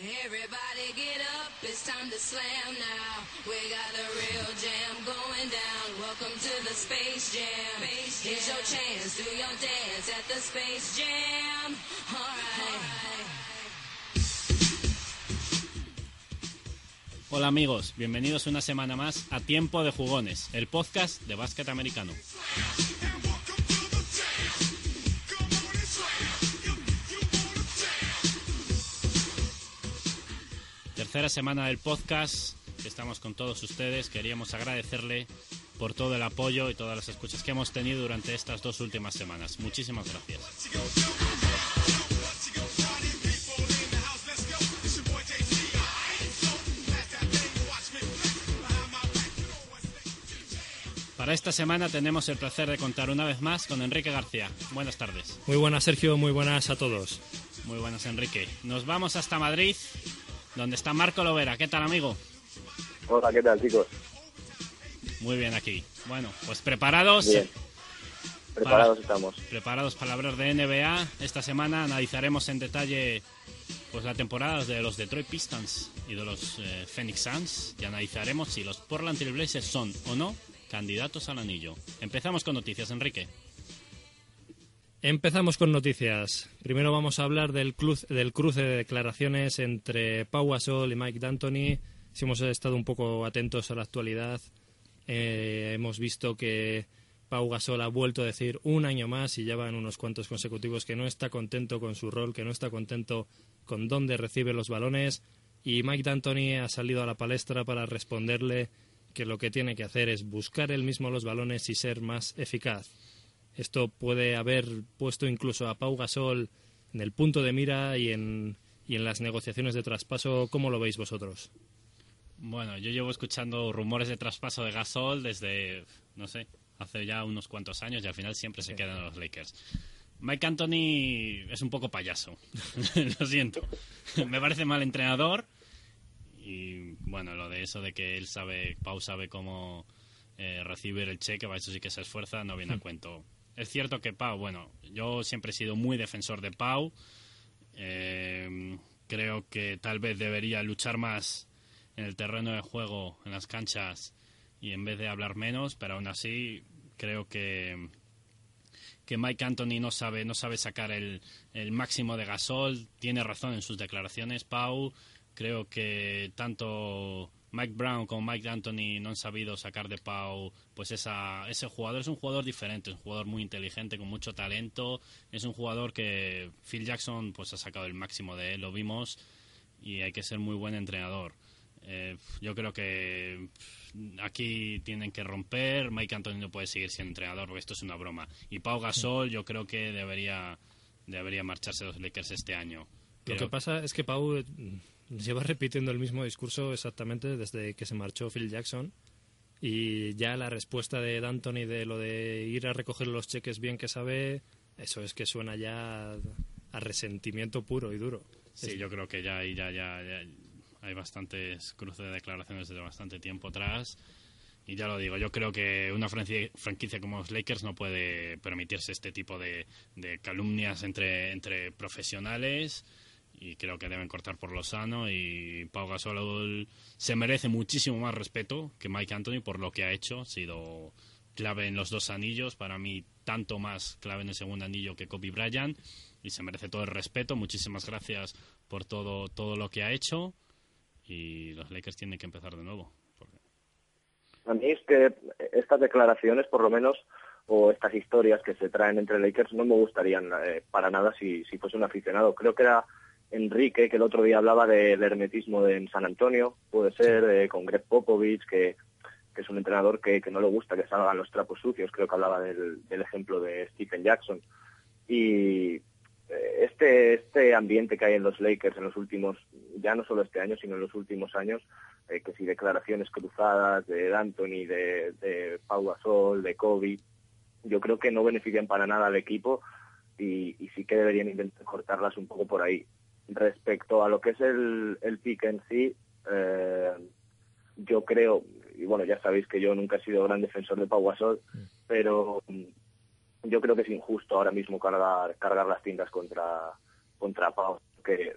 Everybody get up, it's time to slam now. We got a real jam going down. Welcome to the Space Jam. Here's your chance, do your dance at the Space Jam. Alright. Hola amigos, bienvenidos una semana más a Tiempo de Jugones, el podcast de básquet americano. Tercera semana del podcast, estamos con todos ustedes, queríamos agradecerle por todo el apoyo y todas las escuchas que hemos tenido durante estas dos últimas semanas. Muchísimas gracias. Para esta semana tenemos el placer de contar una vez más con Enrique García. Buenas tardes. Muy buenas, Sergio. Muy buenas a todos. Muy buenas, Enrique. Nos vamos hasta Madrid, donde está Marco Lovera. ¿Qué tal, amigo? Hola, ¿qué tal, chicos? Muy bien aquí. Bueno, pues preparados. Bien. Preparados estamos. Preparados para hablar de NBA. Esta semana analizaremos en detalle pues la temporada de los Detroit Pistons y de los eh, Phoenix Suns y analizaremos si los Portland Trail Blazers son o no candidatos al anillo. Empezamos con noticias, Enrique. Empezamos con noticias. Primero vamos a hablar del, cruz- del cruce de declaraciones entre Pau Gasol y Mike D'Antoni. Si hemos estado un poco atentos a la actualidad, eh, hemos visto que Pau Gasol ha vuelto a decir un año más y ya van unos cuantos consecutivos que no está contento con su rol, que no está contento con dónde recibe los balones. Y Mike D'Antoni ha salido a la palestra para responderle que lo que tiene que hacer es buscar él mismo los balones y ser más eficaz. Esto puede haber puesto incluso a Pau Gasol en el punto de mira y en, y en las negociaciones de traspaso. ¿Cómo lo veis vosotros? Bueno, yo llevo escuchando rumores de traspaso de Gasol desde, no sé, hace ya unos cuantos años y al final siempre se quedan los Lakers. Mike Anthony es un poco payaso, lo siento. Me parece mal entrenador y bueno, lo de eso de que él sabe, Pau sabe cómo eh, recibir el cheque, para eso sí que se esfuerza, no viene a cuento. Es cierto que Pau, bueno, yo siempre he sido muy defensor de Pau. Eh, creo que tal vez debería luchar más en el terreno de juego, en las canchas, y en vez de hablar menos, pero aún así creo que que Mike Anthony no sabe no sabe sacar el, el máximo de Gasol, tiene razón en sus declaraciones, Pau. Creo que tanto Mike Brown como Mike Anthony no han sabido sacar de Pau pues esa, ese jugador. Es un jugador diferente, es un jugador muy inteligente, con mucho talento. Es un jugador que Phil Jackson pues ha sacado el máximo de él, lo vimos, y hay que ser muy buen entrenador. Eh, yo creo que aquí tienen que romper. Mike Anthony no puede seguir siendo entrenador porque esto es una broma. Y Pau Gasol yo creo que debería, debería marcharse de los Lakers este año. Lo que pasa es que Pau eh, lleva repitiendo el mismo discurso exactamente desde que se marchó Phil Jackson y ya la respuesta de D'Antoni de lo de ir a recoger los cheques bien que sabe, eso es que suena ya a resentimiento puro y duro. Sí, yo creo que ya, ya, ya, ya hay bastantes cruces de declaraciones desde bastante tiempo atrás. Y ya lo digo, yo creo que una franquicia como los Lakers no puede permitirse este tipo de, de calumnias entre, entre profesionales y creo que deben cortar por lo sano y Pau Gasol se merece muchísimo más respeto que Mike Anthony por lo que ha hecho, ha sido clave en los dos anillos, para mí tanto más clave en el segundo anillo que Kobe Bryant y se merece todo el respeto. Muchísimas gracias por todo todo lo que ha hecho y los Lakers tienen que empezar de nuevo. A mí es que estas declaraciones, por lo menos, o estas historias que se traen entre Lakers, no me gustarían eh, para nada si, si fuese un aficionado. Creo que era Enrique, que el otro día hablaba del hermetismo de, en San Antonio, puede ser, eh, con Greg Popovich, que, que es un entrenador que, que no le gusta que salgan los trapos sucios. Creo que hablaba del, del ejemplo de Stephen Jackson. Y eh, este, este ambiente que hay en los Lakers en los últimos, ya no solo este año, sino en los últimos años, eh, que si declaraciones cruzadas de Anthony, de, de Pau Gasol, de Kobe, yo creo que no benefician para nada al equipo y, y sí que deberían intentar cortarlas un poco por ahí. Respecto a lo que es el, el pick en sí, eh, yo creo, y bueno, ya sabéis que yo nunca he sido gran defensor de Pau Gasol, pero yo creo que es injusto ahora mismo cargar, cargar las tintas contra, contra Pau, que eh,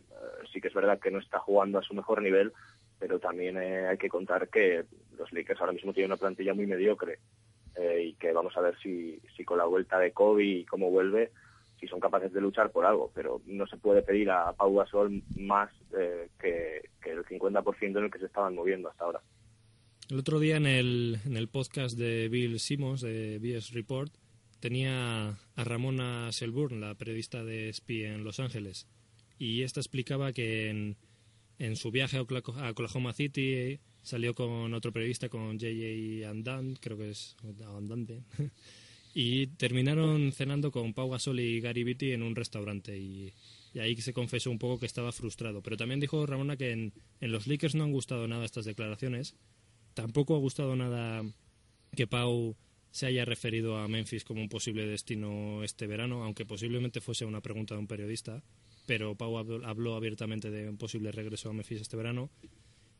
sí que es verdad que no está jugando a su mejor nivel, pero también eh, hay que contar que los Lakers ahora mismo tienen una plantilla muy mediocre y que vamos a ver si, si con la vuelta de Kobe y cómo vuelve, si son capaces de luchar por algo, pero no se puede pedir a Pau Gasol más eh, que, que el 50% en el que se estaban moviendo hasta ahora. El otro día en el, en el podcast de Bill Simmons de BS Report tenía a Ramona Selburn, la periodista de SPI en Los Ángeles, y esta explicaba que en, en su viaje a Oklahoma City salió con otro periodista, con J.J. Andant, creo que es Andante, y terminaron cenando con Pau Gasol y Gary Vitti en un restaurante y, ahí se confesó un poco que estaba frustrado. Pero también dijo Ramona que en, en los Lakers no han gustado nada estas declaraciones. Tampoco ha gustado nada que Pau se haya referido a Memphis como un posible destino este verano, aunque posiblemente fuese una pregunta de un periodista. Pero Pau habló abiertamente de un posible regreso a Memphis este verano.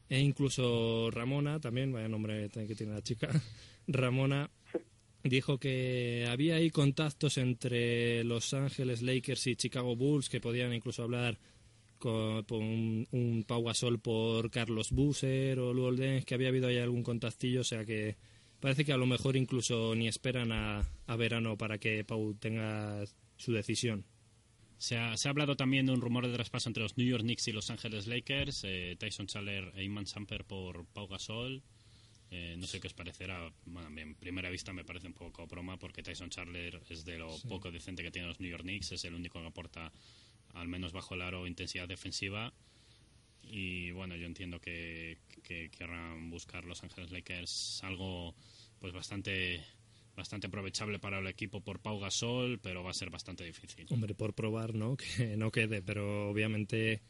E incluso Ramona, también, vaya nombre que tiene la chica, Ramona dijo que había ahí contactos entre Los Ángeles Lakers y Chicago Bulls que podían incluso hablar con, un, Pau Gasol por Carlos Busser o Luol Deng, que había habido ahí algún contactillo, o sea que parece que a lo mejor incluso ni esperan a, a verano para que Pau tenga su decisión. Se ha, se ha hablado también de un rumor de traspaso entre los New York Knicks y Los Ángeles Lakers, eh, Tyson Chandler e Iman Samper por Pau Gasol. Eh, no sé qué os parecerá. Bueno, en primera vista me parece un poco broma porque Tyson Chandler es de lo poco decente que tienen los New York Knicks, es el único que aporta al menos bajo el aro intensidad defensiva. Y bueno, yo entiendo que, que querrán buscar Los Ángeles Lakers algo pues bastante bastante aprovechable para el equipo por Pau Gasol, pero va a ser bastante difícil. Hombre, por probar, ¿no? Que no quede, pero obviamente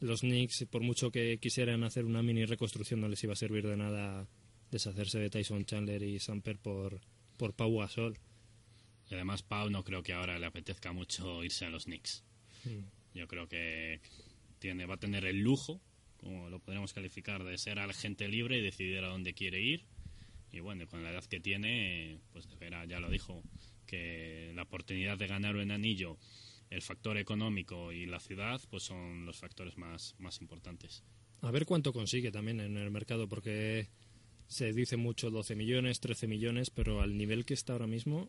los Knicks, por mucho que quisieran hacer una mini reconstrucción, no les iba a servir de nada deshacerse de Tyson Chandler y Samper por, por Pau Gasol. Y además Pau no creo que ahora le apetezca mucho irse a los Knicks. Yo creo que tiene va a tener el lujo, como lo podríamos calificar, de ser agente libre y decidir a dónde quiere ir. Y bueno, con la edad que tiene, pues deberá, ya lo dijo, que la oportunidad de ganar un anillo, el factor económico y la ciudad, pues son los factores más, más importantes. A ver cuánto consigue también en el mercado, porque se dice mucho 12 millones, 13 millones, pero al nivel que está ahora mismo,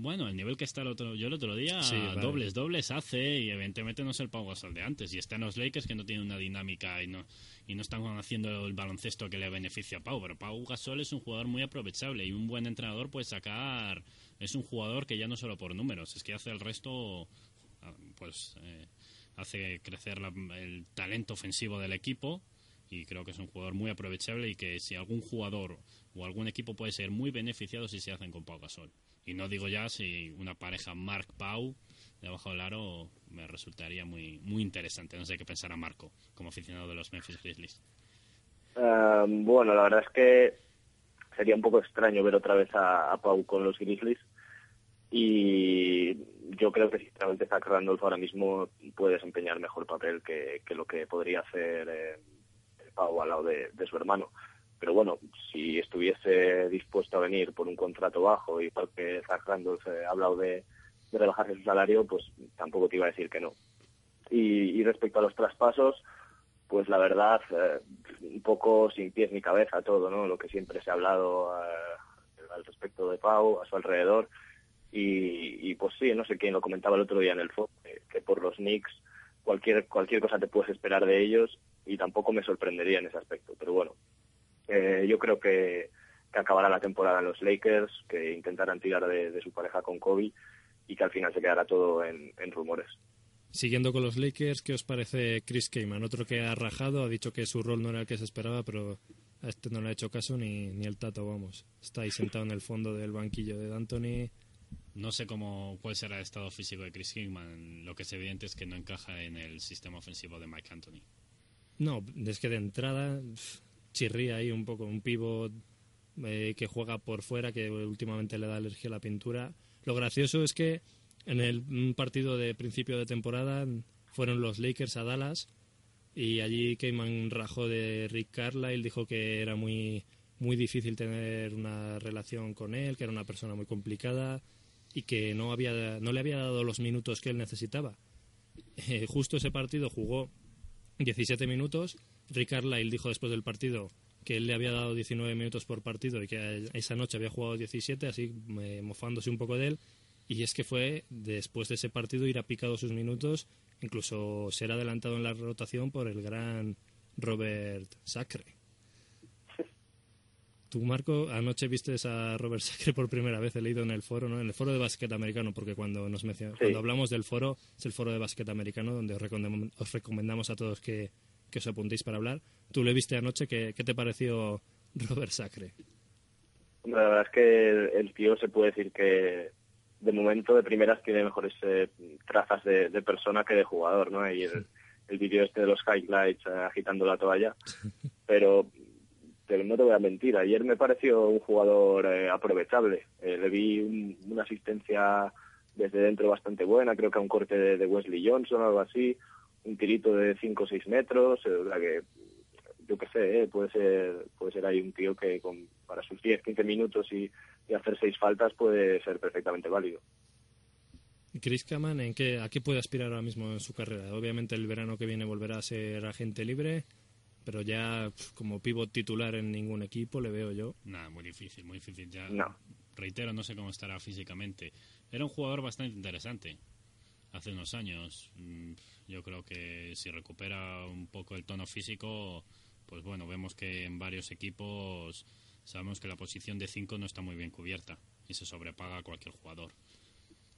Bueno, el nivel que está el otro, yo el otro día, Sí, vale. dobles, dobles hace y evidentemente no es el Pau Gasol de antes. Y están los Lakers que no tienen una dinámica y no, y no están haciendo el baloncesto que le beneficia a Pau. Pero Pau Gasol es un jugador muy aprovechable y un buen entrenador puede sacar. Es un jugador que ya no solo por números, es que hace el resto, ah, pues eh, hace crecer la- el talento ofensivo del equipo y creo que es un jugador muy aprovechable y que si algún jugador o algún equipo puede ser muy beneficiado si se hacen con Pau Gasol. Y no digo ya si una pareja Mark Pau debajo del aro me resultaría muy muy interesante. No sé qué pensará Marco como aficionado de los Memphis Grizzlies. Eh, bueno, la verdad es que sería un poco extraño ver otra vez a, Pau con los Grizzlies y yo creo que sinceramente Zach Randolph ahora mismo puede desempeñar mejor papel que, que lo que podría hacer eh, Pau al lado de, su hermano. Pero bueno, si estuviese dispuesto a venir por un contrato bajo, igual que Zach Randolph eh, ha hablado de, de rebajarse su salario, pues tampoco te iba a decir que no. Y, respecto a los traspasos, pues la verdad, eh, un poco sin pies ni cabeza todo, ¿no? Lo que siempre se ha hablado eh, al respecto de Pau, a su alrededor. Y, y, pues sí, no sé quién lo comentaba el otro día en el foro, que, que por los Knicks cualquier, cualquier cosa te puedes esperar de ellos y tampoco me sorprendería en ese aspecto. Pero bueno, eh, yo creo que, que acabará la temporada en los Lakers, que intentarán tirar de, su pareja con Kobe y que al final se quedará todo en, en rumores. Siguiendo con los Lakers, ¿qué os parece Chris Kaman? Otro que ha rajado, ha dicho que su rol no era el que se esperaba, pero a este no le ha hecho caso ni, ni el tato, vamos. Está ahí sentado en el fondo del banquillo de D'Antoni, no sé cómo cuál será el estado físico de Chris Kingman. Lo que es evidente es que no encaja en el sistema ofensivo de Mike Anthony. No, es que de entrada chirría ahí un poco, un pivot eh, que juega por fuera, que últimamente le da alergia a la pintura. Lo gracioso es que en el partido de principio de temporada fueron los Lakers a Dallas y allí Keyman rajó de Rick Carlisle, dijo que era muy, muy difícil tener una relación con él, que era una persona muy complicada y que no, había, no le había dado los minutos que él necesitaba. Eh, justo ese partido jugó 17 minutos. Rick Carlisle dijo después del partido que él le había dado 19 minutos por partido y que esa noche había jugado 17, así eh, mofándose un poco de él. Y es que fue después de ese partido ir a picado sus minutos, incluso ser adelantado en la rotación por el gran Robert Sacre. Tú, Marco, anoche viste a Robert Sacre por primera vez, he leído en el foro, ¿no? En el foro de básquet americano, porque cuando nos Sí. cuando hablamos del foro, es el foro de básquet americano, donde os recomendam- os recomendamos a todos que, que os apuntéis para hablar. Tú le viste anoche, ¿qué, qué te pareció Robert Sacre? La verdad es que el, el tío se puede decir que de momento de primeras tiene mejores eh, trazas de, de persona que de jugador, ¿no? Y el, el vídeo este de los highlights eh, agitando la toalla. Pero te- no te voy a mentir, ayer me pareció un jugador eh, aprovechable. Eh, le vi un- una asistencia desde dentro bastante buena, creo que a un corte de, Wesley Johnson o algo así, un tirito de 5 o 6 metros, eh, sea que yo qué sé, eh, puede ser puede ser ahí un tío que con, para sus 10, 15 minutos y, hacer seis faltas puede ser perfectamente válido. Chris Kaman, ¿en qué, ¿a qué puede aspirar ahora mismo en su carrera? Obviamente el verano que viene volverá a ser agente libre, pero ya pf, como pivot titular en ningún equipo le veo yo. Nada, muy difícil, muy difícil. Ya, No. Reitero, no sé cómo estará físicamente. Era un jugador bastante interesante hace unos años. Mm, Yo creo que si recupera un poco el tono físico, pues bueno, vemos que en varios equipos sabemos que la posición de 5 no está muy bien cubierta y se sobrepaga a cualquier jugador.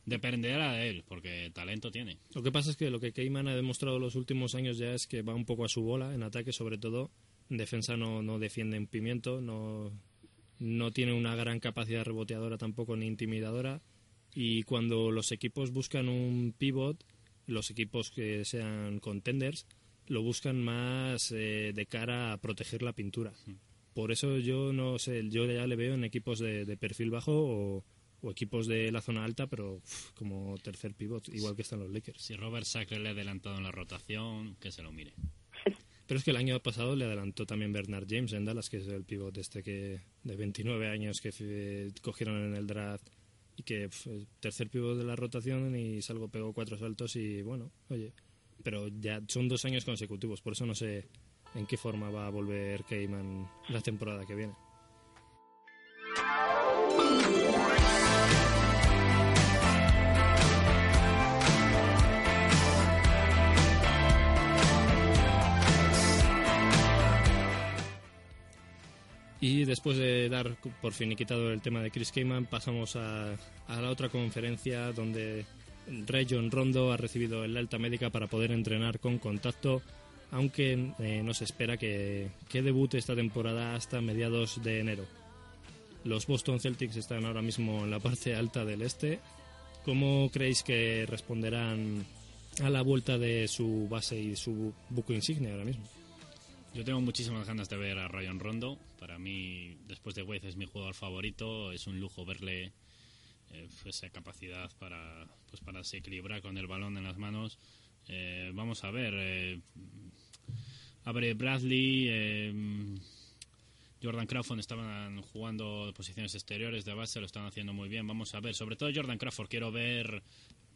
Dependerá de él, porque talento tiene. Lo que pasa es que lo que Keyman ha demostrado los últimos años ya es que va un poco a su bola en ataque, sobre todo. En defensa no, no defiende en pimiento, no, no tiene una gran capacidad reboteadora tampoco ni intimidadora. Y cuando los equipos buscan un pivot, los equipos que sean contenders, lo buscan más eh, de cara a proteger la pintura. Por eso yo no sé, yo ya le veo en equipos de, de perfil bajo o, o equipos de la zona alta, pero uf, como tercer pivot, igual que están los Lakers. Si Robert Sacre le ha adelantado en la rotación, que se lo mire. Pero es que el año pasado le adelantó también Bernard James en Dallas, que es el pivot este que de 29 años que eh, cogieron en el draft y que tercer pivot de la rotación y salgo pegó cuatro saltos y bueno, oye, pero ya son dos años consecutivos, por eso no sé en qué forma va a volver Keyman la temporada que viene. Y después de dar por finiquitado el tema de Chris Keyman, pasamos a, la otra conferencia donde Rayon Rondo ha recibido el alta médica para poder entrenar con contacto, aunque eh, no se espera que, que debute esta temporada hasta mediados de enero. Los Boston Celtics están ahora mismo en la parte alta del este. ¿Cómo creéis que responderán a la vuelta de su base y su buco insignia ahora mismo? Yo tengo muchísimas ganas de ver a Ryan Rondo. Para mí, después de Wade, es mi jugador favorito. Es un lujo verle eh, esa capacidad para, pues para desequilibrar con el balón en las manos. Eh, vamos a ver. Eh, Abre Bradley, Jordan Crawford estaban jugando posiciones exteriores de base, lo están haciendo muy bien. Vamos a ver, sobre todo Jordan Crawford, quiero ver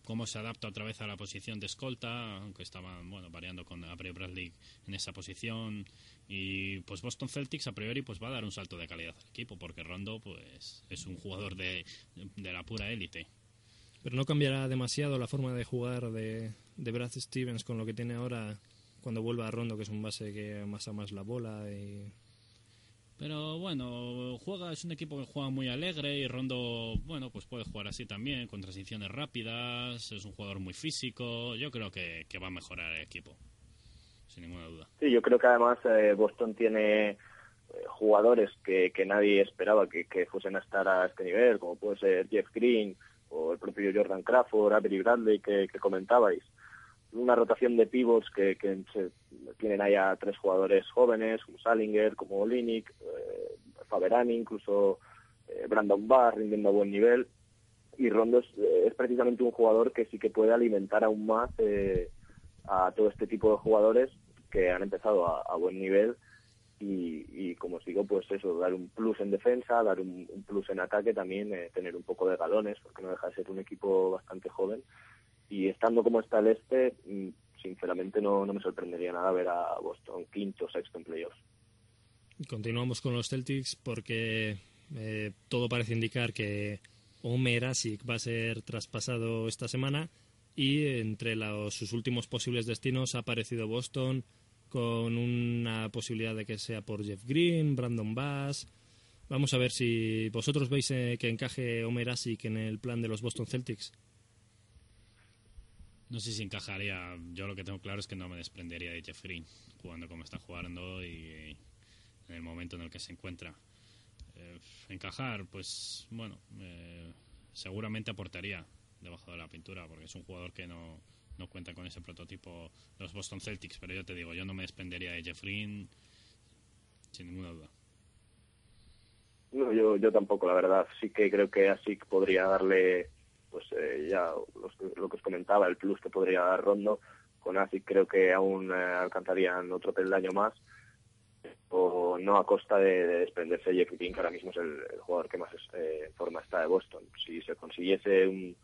cómo se adapta otra vez a la posición de escolta, aunque estaban bueno variando con Avery Bradley en esa posición. Y pues Boston Celtics a priori pues va a dar un salto de calidad al equipo, porque Rondo pues es un jugador de, de la pura élite. Pero no cambiará demasiado la forma de jugar de, de Brad Stevens con lo que tiene ahora cuando vuelva a Rondo, que es un base que amasa más la bola y Pero bueno, juega es un equipo que juega muy alegre y Rondo, bueno, pues puede jugar así también, con transiciones rápidas, es un jugador muy físico, yo creo que, va a mejorar el equipo, sin ninguna duda. Sí, yo creo que además eh, Boston tiene eh, jugadores que, que nadie esperaba que, que fuesen a estar a este nivel, como puede ser Jeff Green o el propio Jordan Crawford, Avery Bradley que, comentabais. Una rotación de pivots que, tienen ahí a tres jugadores jóvenes, como Salinger, como Olinik, eh, Faberani, incluso eh, Brandon Barr rindiendo a buen nivel. Y Rondo es, precisamente un jugador que sí que puede alimentar aún más eh, a todo este tipo de jugadores que han empezado a buen nivel y, como os digo, pues eso, dar un plus en defensa, dar un, plus en ataque, también eh, tener un poco de galones, porque no deja de ser un equipo bastante joven. Estando como está el este, mm, sinceramente no, no me sorprendería nada ver a Boston quinto sexto en playoffs. Continuamos con los Celtics porque eh, todo parece indicar que Omer Asik va a ser traspasado esta semana y entre los, sus últimos posibles destinos ha aparecido Boston, con una posibilidad de que sea por Jeff Green, Brandon Bass. Vamos a ver si vosotros veis eh, que encaje Omer Asik en el plan de los Boston Celtics. No sé si encajaría. Yo lo que tengo claro es que no me desprendería de Jeff Green jugando como está jugando y en el momento en el que se encuentra. Eh, encajar, pues bueno, eh, seguramente aportaría debajo de la pintura porque es un jugador que no, no cuentan con ese prototipo los Boston Celtics, pero yo te digo, yo no me despendería de Jeff Green sin ninguna duda. No, yo, yo tampoco, la verdad. Sí que creo que así podría darle, pues eh, ya lo que os comentaba, el plus que podría dar Rondo. Con ASIC creo que aún eh, alcanzarían otro peldaño más, o no a costa de, desprenderse de Jeff que ahora mismo es el, jugador que más eh, forma está de Boston. Si se consiguiese un,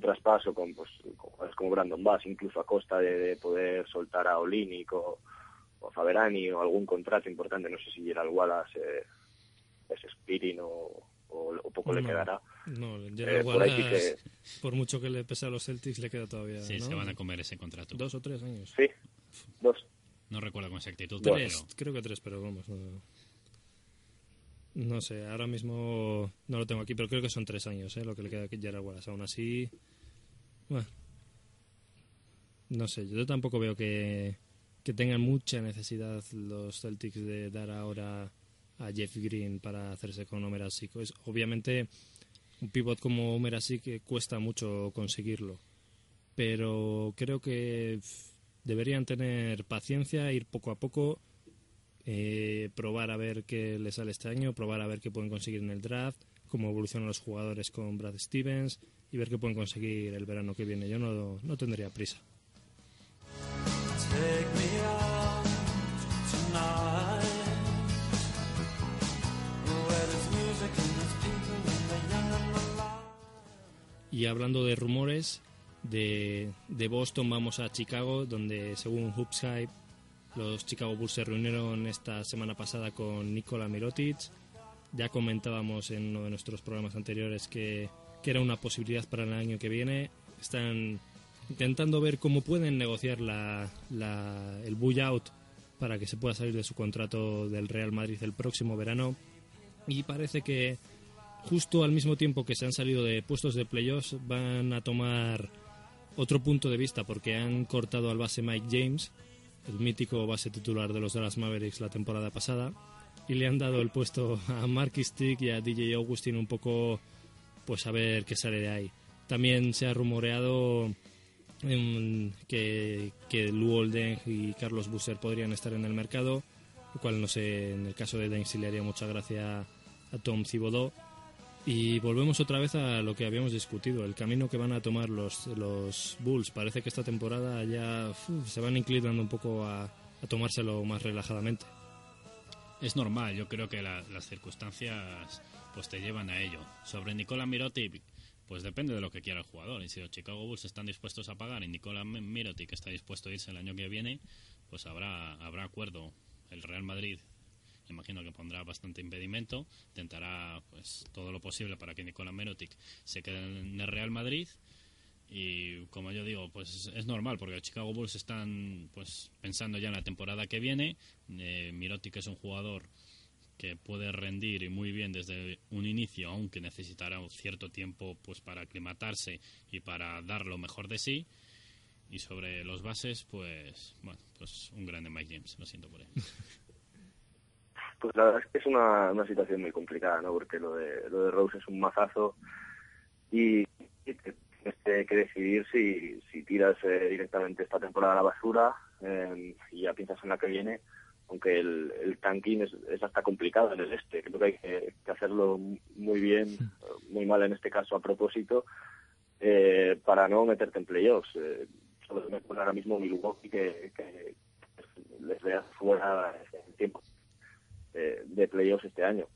traspaso con, pues, como Brandon Bass, incluso a costa de, poder soltar a Olinic o, o, Faberani o algún contrato importante, no sé si Gerald Wallace eh, es Spirin o, o, poco le quedará. No, eh, Wallace, por, mucho que le pese a los Celtics, le queda todavía. Sí, se van a comer ese contrato. Dos o tres años. Sí, dos. No recuerdo con exactitud. Tres, creo que tres, pero vamos. No. No sé, ahora mismo no lo tengo aquí, pero creo que son tres años ¿eh? lo que le queda a Gerard Wallace. Aún así, bueno, no sé, yo tampoco veo que, que tengan mucha necesidad los Celtics de dar ahora a Jeff Green para hacerse con Omer Es, obviamente, un pivot como Omer que cuesta mucho conseguirlo, pero creo que deberían tener paciencia, ir poco a poco eh, probar a ver qué les sale este año, probar a ver qué pueden conseguir en el draft, cómo evolucionan los jugadores con Brad Stevens y ver qué pueden conseguir el verano que viene. Yo no, no tendría prisa. Y hablando de rumores, de, de Boston vamos a Chicago, donde según Hoops Hype los Chicago Bulls se reunieron esta semana pasada con Nikola Mirotic. Ya comentábamos en uno de nuestros programas anteriores que, era una posibilidad para el año que viene. Están intentando ver cómo pueden negociar la, el buyout para que se pueda salir de su contrato del Real Madrid el próximo verano. Y parece que justo al mismo tiempo que se han salido de puestos de playoffs van a tomar otro punto de vista porque han cortado al base Mike James el mítico base titular de los Dallas Mavericks la temporada pasada, y le han dado el puesto a Marky Stick y a DJ Augustin un poco, pues a ver qué sale de ahí. También se ha rumoreado em, que, que Lou Olden y Carlos Busser podrían estar en el mercado, lo cual no sé, en el caso de Dane si le haría mucha gracia a Tom Thibodeau y volvemos otra vez a lo que habíamos discutido, el camino que van a tomar los, los Bulls. Parece que esta temporada ya se van inclinando un poco a, tomárselo más relajadamente. Es normal, yo creo que las circunstancias pues te llevan a ello. Sobre Nicola Mirotic, pues depende de lo que quiera el jugador. Y si los Chicago Bulls están dispuestos a pagar y Nicola Mirotic está dispuesto a irse el año que viene, pues habrá, habrá acuerdo. El Real Madrid imagino que pondrá bastante impedimento, intentará pues todo lo posible para que Nicola Merotic se quede en el Real Madrid y como yo digo, pues es normal porque los Chicago Bulls están pues pensando ya en la temporada que viene, eh, Mirotic es un jugador que puede rendir muy bien desde un inicio, aunque necesitará un cierto tiempo pues para aclimatarse y para dar lo mejor de sí. Y sobre los bases, pues bueno, pues un grande Mike James, lo siento por él. Pues la verdad es que es una, una situación muy complicada, ¿no? Porque lo de, lo de Rose es un mazazo y tienes que decidir si, si tiras eh, directamente esta temporada a la basura eh, y ya piensas en la que viene, aunque el, el tanking es, es hasta complicado en el este. Creo que hay que, que hacerlo muy bien, muy mal en este caso a propósito, eh, para no meterte en playoffs. Eh, solo me pone ahora mismo Milwaukee que, que les vea fuera en tiempo eh, de playoffs este año.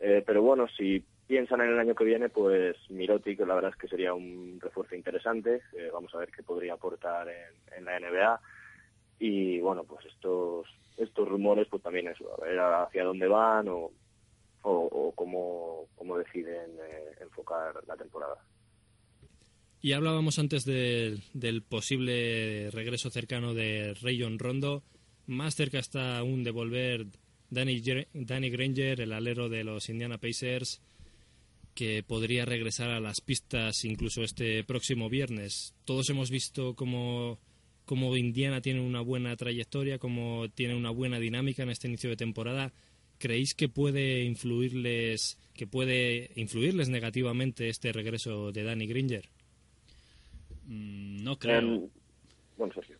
Eh, pero bueno, si piensan en el año que viene, pues Mirotic la verdad es que sería un refuerzo interesante. Eh, vamos a ver qué podría aportar en, la NBA. Y bueno, pues estos estos rumores, pues también eso, a ver hacia dónde van o, o, cómo, cómo deciden eh, enfocar la temporada. Y hablábamos antes de, del posible regreso cercano de Rayon Rondo. Más cerca está aún de volver Danny, Danny Granger, el alero de los Indiana Pacers, que podría regresar a las pistas incluso este próximo viernes. Todos hemos visto cómo, cómo Indiana tiene una buena trayectoria, cómo tiene una buena dinámica en este inicio de temporada. ¿Creéis que puede influirles, que puede influirles negativamente este regreso de Danny Granger? Mm, no creo. Um, bueno, Sergio.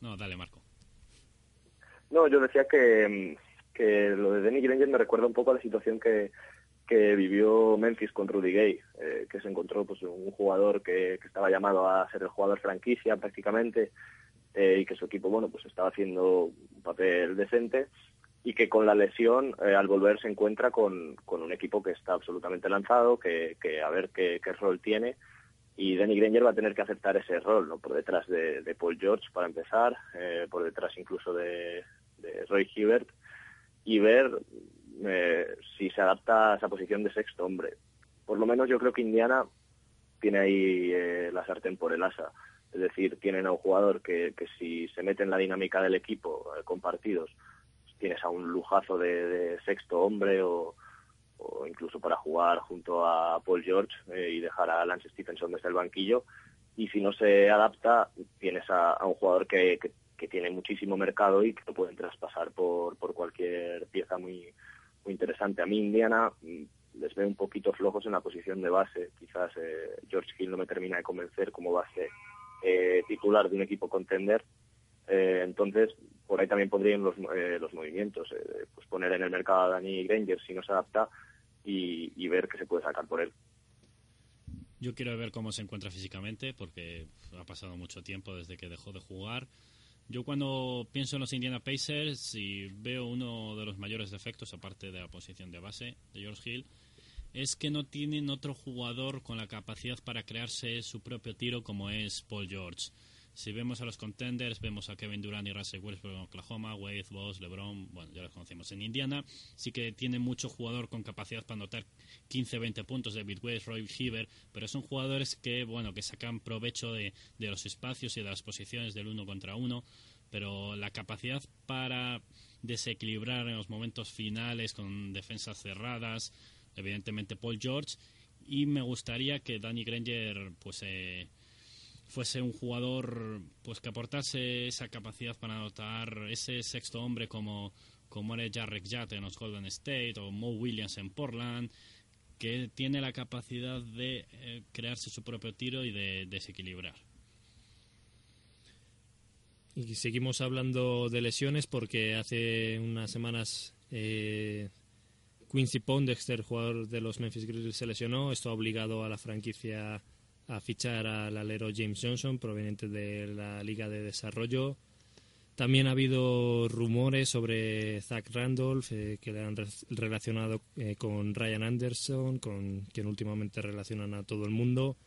No, dale, Marco. No, yo decía que, que lo de Danny Granger me recuerda un poco a la situación que, que vivió Memphis con Rudy Gay, eh, que se encontró pues un jugador que, estaba llamado a ser el jugador franquicia prácticamente eh, y que su equipo bueno pues estaba haciendo un papel decente y que con la lesión eh, al volver se encuentra con, con, un equipo que está absolutamente lanzado, que, a ver qué, rol tiene y Danny Granger va a tener que aceptar ese rol, ¿no? Por detrás de, Paul George para empezar, por detrás incluso de, de Roy Hibbert y ver eh, si se adapta a esa posición de sexto hombre. Por lo menos yo creo que Indiana tiene ahí eh, la sartén por el asa. Es decir, tienen a un jugador que, que si se mete en la dinámica del equipo eh, con partidos, tienes a un lujazo de, sexto hombre o, incluso para jugar junto a Paul George eh, y dejar a Lance Stephenson desde el banquillo. Y si no se adapta, tienes a, un jugador que, que, tiene muchísimo mercado y que lo pueden traspasar por, por cualquier pieza muy, muy interesante. A mí Indiana mm, les veo un poquito flojos en la posición de base. Quizás eh, George Hill no me termina de convencer como base eh, titular de un equipo contender. Eh, entonces, por ahí también pondrían los, los movimientos. Pues poner en el mercado a Danny Granger si no se adapta y, y ver qué se puede sacar por él. Yo quiero ver cómo se encuentra físicamente porque ha pasado mucho tiempo desde que dejó de jugar. Yo cuando pienso en los Indiana Pacers y veo uno de los mayores defectos, aparte de la posición de base de George Hill, es que no tienen otro jugador con la capacidad para crearse su propio tiro como es Paul George. Si vemos a los contenders, vemos a Kevin Durant y Russell Westbrook en Oklahoma, Wade, Boss, LeBron, bueno, ya los conocemos. En Indiana sí que tiene mucho jugador con capacidad para anotar 15-20 puntos, David West, Roy Hibbert, pero son jugadores que, bueno, que sacan provecho de, de los espacios y de las posiciones del uno contra uno, pero la capacidad para desequilibrar en los momentos finales con defensas cerradas, evidentemente Paul George, y me gustaría que Danny Granger, pues... Eh, fuese un jugador pues que aportase esa capacidad para anotar ese sexto hombre como, como era Jarrett Jatt en los Golden State o Mo Williams en Portland, que tiene la capacidad de eh, crearse su propio tiro y de desequilibrar. Y seguimos hablando de lesiones porque hace unas semanas eh, Quincy Pondexter, jugador de los Memphis Grizzlies, se lesionó. Esto ha obligado a la franquicia a fichar al alero James Johnson, proveniente de la Liga de Desarrollo. También ha habido rumores sobre Zach Randolph, eh, que le han re relacionado eh, con Ryan Anderson, con quien últimamente relacionan a todo el mundo.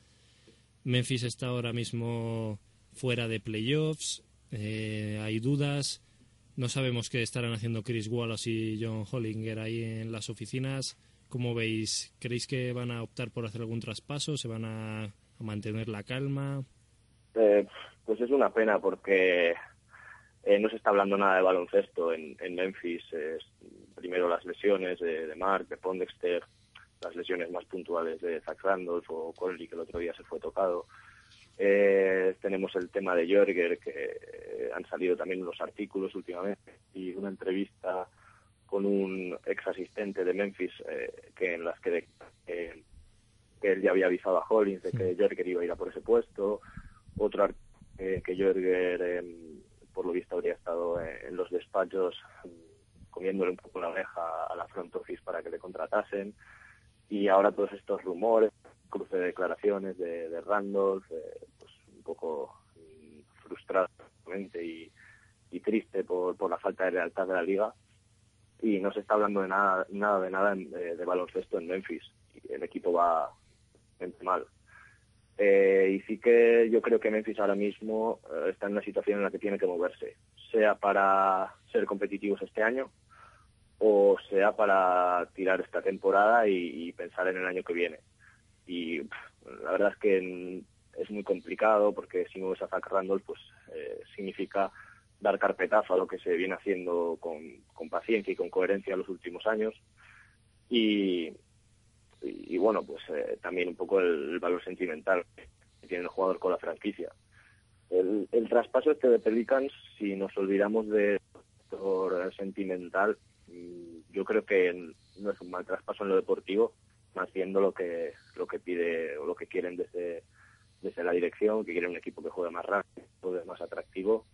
Memphis está ahora mismo fuera de playoffs, eh, hay dudas. No sabemos qué estarán haciendo Chris Wallace y John Hollinger ahí en las oficinas. ¿Cómo veis? ¿Creéis que van a optar por hacer algún traspaso? ¿Se van a, mantener la calma? Eh, pues es una pena porque eh, no se está hablando nada de baloncesto en, en Memphis. Es, primero las lesiones de, Mark, de Pondexter, las lesiones más puntuales de Zach Randolph o Conley, que el otro día se fue tocado. Eh, tenemos el tema de Jorger, que eh, han salido también unos artículos últimamente y una entrevista con un ex asistente de Memphis eh, que en las que de, que él ya había avisado a Hollins de que Jorger iba a ir a por ese puesto. Otro eh, que Jorger, em, por lo visto, habría estado en los despachos mm, comiéndole un poco la oreja a la front office para que le contratasen. Y ahora todos estos rumores, cruce de declaraciones de, Randolph, eh, pues un poco mm, frustrado y, y triste por, por la falta de lealtad de la liga y no se está hablando de nada, nada de nada de, baloncesto en Memphis. El equipo va mal. Eh, y sí que yo creo que Memphis ahora mismo eh, está en una situación en la que tiene que moverse, sea para ser competitivos este año o sea para tirar esta temporada y, pensar en el año que viene. Y la verdad es que es muy complicado porque si mueves a Zach Randolph, pues eh, significa dar carpetazo a lo que se viene haciendo con, paciencia y con coherencia en los últimos años. Y, y, bueno, pues eh, también un poco el, valor sentimental que tiene el jugador con la franquicia. El, el traspaso este de Pelicans, si nos olvidamos de por sentimental, mm, yo creo que no es un mal traspaso en lo deportivo, más viendo lo que lo que pide o lo que quieren desde, desde la dirección, que quieren un equipo que juegue más rápido, más atractivo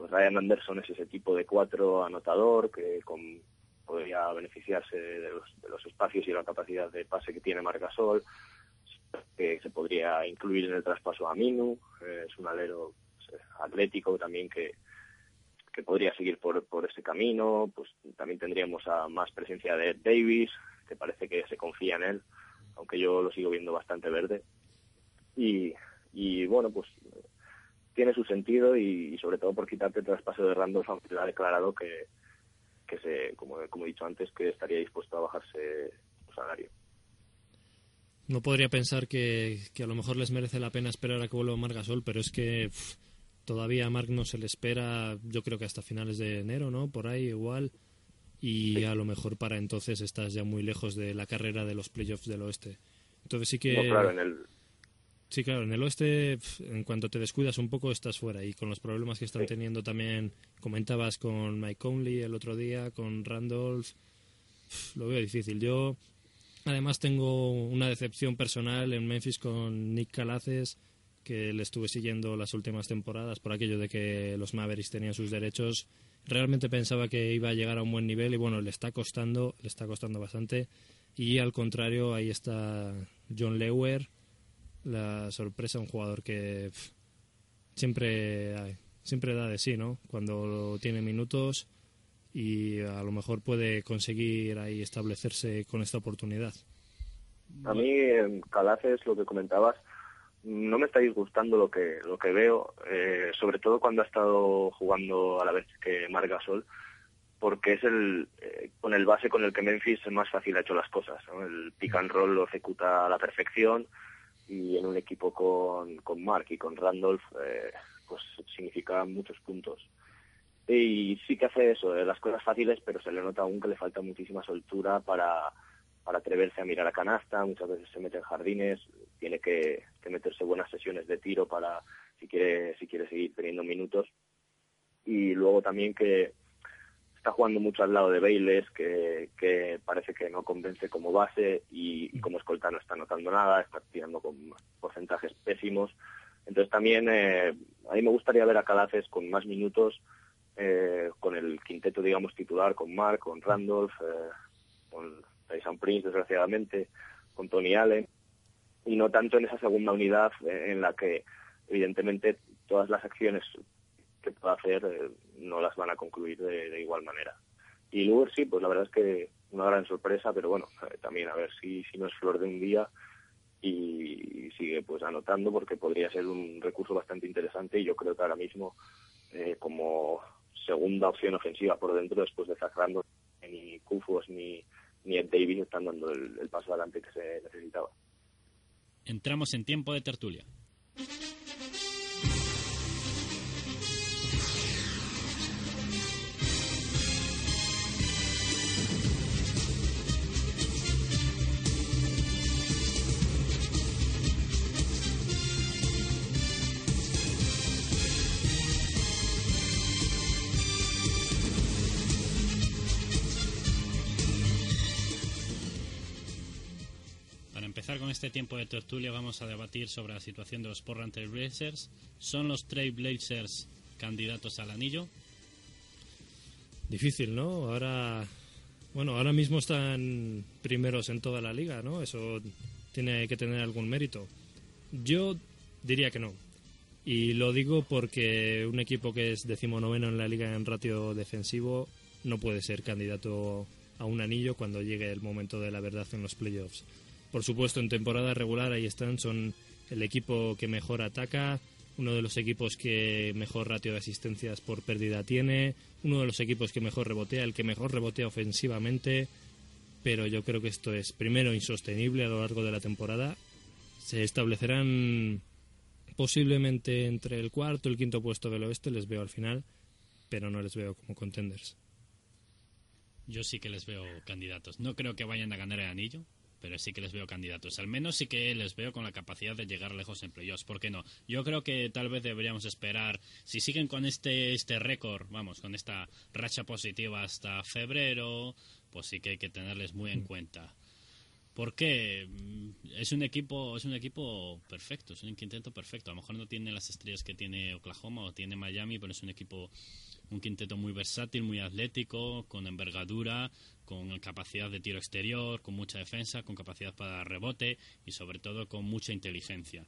pues Ryan Anderson es ese tipo de cuatro anotador que con, podría beneficiarse de los, espacios y la capacidad de pase que tiene Margasol, que se podría incluir en el traspaso a Minu, eh, es un alero pues, atlético también que, que podría seguir por, por ese camino, pues también tendríamos a más presencia de Davis, que parece que se confía en él, aunque yo lo sigo viendo bastante verde. Y, y bueno, pues tiene su sentido y, sobre todo por quitarte el traspaso de Randolph, aunque ha declarado que, que se, como, como he dicho antes, que estaría dispuesto a bajarse su salario. No podría pensar que, que, a lo mejor les merece la pena esperar a que vuelva Marc Gasol, pero es que todavía a Marc no se le espera, yo creo que hasta finales de enero, ¿no? Por ahí igual. Y a lo mejor para entonces estás ya muy lejos de la carrera de los playoffs del oeste. Entonces sí que... claro, en el, Sí, claro, en el oeste, en cuanto te descuidas un poco, estás fuera. Y con los problemas que están teniendo también, comentabas con Mike Conley el otro día, con Randolph, lo veo difícil. Yo, además, tengo una decepción personal en Memphis con Nick Calaces, que le estuve siguiendo las últimas temporadas por aquello de que los Mavericks tenían sus derechos. Realmente pensaba que iba a llegar a un buen nivel y bueno, le está costando, le está costando bastante. Y al contrario, ahí está John Lewer la sorpresa un jugador que siempre siempre da de sí, ¿no? Cuando tiene minutos y a lo mejor puede conseguir ahí establecerse con esta oportunidad. A mí Calaces lo que comentabas no me está disgustando lo que lo que veo, eh, sobre todo cuando ha estado jugando a la vez que Marc Sol porque es el eh, con el base con el que Memphis más fácil ha hecho las cosas. El pick and roll lo ejecuta a la perfección y en un equipo con, con Mark y con Randolph, eh, pues significa muchos puntos. Y sí que hace eso, las cosas fáciles, pero se le nota aún que le falta muchísima soltura para, para atreverse a mirar a canasta, muchas veces se mete en jardines, tiene que, que meterse buenas sesiones de tiro para si quiere, si quiere seguir teniendo minutos. Y luego también que, está jugando mucho al lado de Bailes, que, que parece que no convence como base y, como escolta no está notando nada, está tirando con porcentajes pésimos. Entonces también eh, a mí me gustaría ver a Calaces con más minutos, eh, con el quinteto, digamos, titular, con Mark, con Randolph, eh, con Tyson Prince, desgraciadamente, con Tony Allen, y no tanto en esa segunda unidad en la que, evidentemente, todas las acciones que pueda hacer eh, no las van a concluir de, igual manera. Y luego sí, pues la verdad es que una gran sorpresa, pero bueno, eh, también a ver si, si no es flor de un día y, sigue pues anotando porque podría ser un recurso bastante interesante y yo creo que ahora mismo eh, como segunda opción ofensiva por dentro después de Zacrando ni Kufos ni, ni Ed Davis están dando el, el paso adelante que se necesitaba. Entramos en tiempo de tertulia. Este tiempo de tertulia vamos a debatir sobre la situación de los Portland Trail Blazers. ¿Son los Trail Blazers candidatos al anillo? Difícil, ¿no? Ahora, bueno, ahora mismo están primeros en toda la liga, ¿no? Eso tiene que tener algún mérito. Yo diría que no. Y lo digo porque un equipo que es decimonoveno en la liga en ratio defensivo no puede ser candidato a un anillo cuando llegue el momento de la verdad en los playoffs. Por supuesto, en temporada regular ahí están, son el equipo que mejor ataca, uno de los equipos que mejor ratio de asistencias por pérdida tiene, uno de los equipos que mejor rebotea, el que mejor rebotea ofensivamente, pero yo creo que esto es primero insostenible a lo largo de la temporada. Se establecerán posiblemente entre el cuarto y el quinto puesto del oeste, les veo al final, pero no les veo como contenders. Yo sí que les veo candidatos. No creo que vayan a ganar el anillo, pero sí que les veo candidatos. Al menos sí que les veo con la capacidad de llegar lejos en playoffs. ¿Por qué no? Yo creo que tal vez deberíamos esperar, si siguen con este, este récord, vamos, con esta racha positiva hasta febrero, pues sí que hay que tenerles muy en cuenta. ¿Por qué? Mm, es un equipo, es un equipo perfecto, es un quinteto perfecto. A lo mejor no tiene las estrellas que tiene Oklahoma o tiene Miami, pero es un equipo, un quinteto muy versátil, muy atlético, con envergadura, con capacidad de tiro exterior, con mucha defensa, con capacidad para rebote y sobre todo con mucha inteligencia.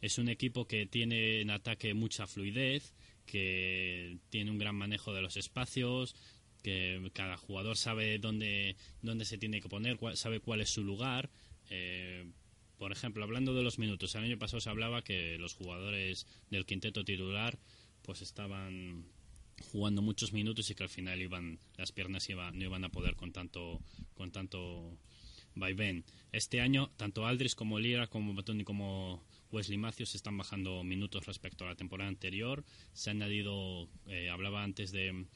Es un equipo que tiene en ataque mucha fluidez, que tiene un gran manejo de los espacios, que cada jugador sabe dónde, dónde se tiene que poner, sabe cuál es su lugar. Eh, por ejemplo, hablando de los minutos, el año pasado se hablaba que los jugadores del quinteto titular pues estaban jugando muchos minutos y que al final iban las piernas iban, no iban a poder con tanto con tanto vaivén. Este año tanto Aldris como Lira como Batoni como Wesley Matthews están bajando minutos respecto a la temporada anterior. Se ha añadido, eh, hablaba antes de,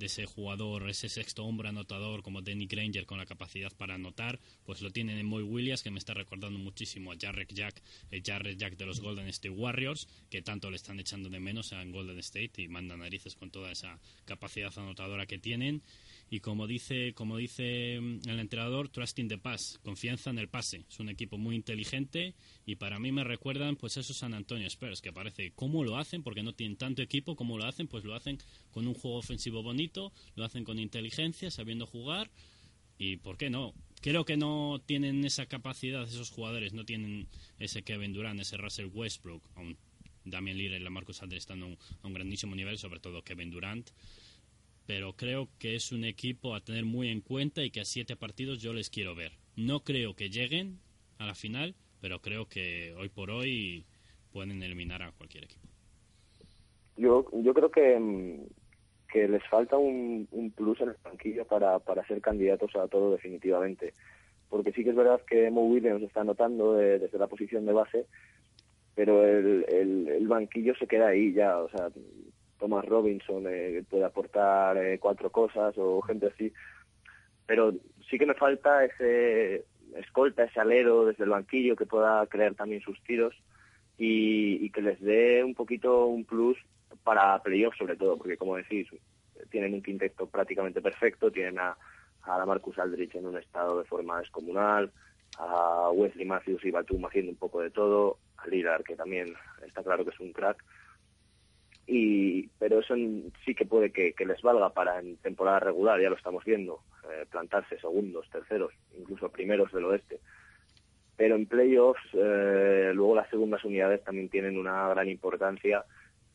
ese jugador, ese sexto hombre anotador como Danny Granger con la capacidad para anotar, pues lo tienen en Moy Williams, que me está recordando muchísimo a Jarrett Jack, el Jarrett Jack de los Golden State Warriors, que tanto le están echando de menos en Golden State y manda narices con toda esa capacidad anotadora que tienen y como dice como dice mm, el entrenador trust in the pass confianza en el pase. Es un equipo muy inteligente y para mí me recuerdan pues esos San Antonio Spurs que parece cómo lo hacen porque no tienen tanto equipo cómo lo hacen pues lo hacen con un juego ofensivo bonito lo hacen con inteligencia sabiendo jugar. Y por qué no creo que no tienen esa capacidad esos jugadores no tienen ese Kevin Durant ese Russell Westbrook aún Damian Lillard y la Marcus Aldridge están a un, a un grandísimo nivel sobre todo Kevin Durant pero creo que es un equipo a tener muy en cuenta y que a siete partidos yo les quiero ver. No creo que lleguen a la final, pero creo que hoy por hoy pueden eliminar a cualquier equipo. Yo, yo creo que, mm, que les falta un, plus en el banquillo para, para ser candidatos a todo definitivamente. Porque sí que es verdad que Mo Williams está anotando desde la posición de base, pero el, el, el banquillo se queda ahí ya. O sea, Thomas Robinson eh, puede aportar eh, cuatro cosas o gente así. Pero sí que me falta ese escolta, ese alero desde el banquillo que pueda crear también sus tiros y, que les dé un poquito un plus para playoffs sobre todo, porque como decís, tienen un quinteto prácticamente perfecto, tienen a, a Marcus Aldrich en un estado de forma descomunal, a Wesley Matthews y Batum haciendo un poco de todo, a Lillard que también está claro que es un crack, y pero eso sí que puede que, les valga para en temporada regular, ya lo estamos viendo, eh, plantarse segundos, terceros, incluso primeros del oeste. Pero en playoffs, eh, luego las segundas unidades también tienen una gran importancia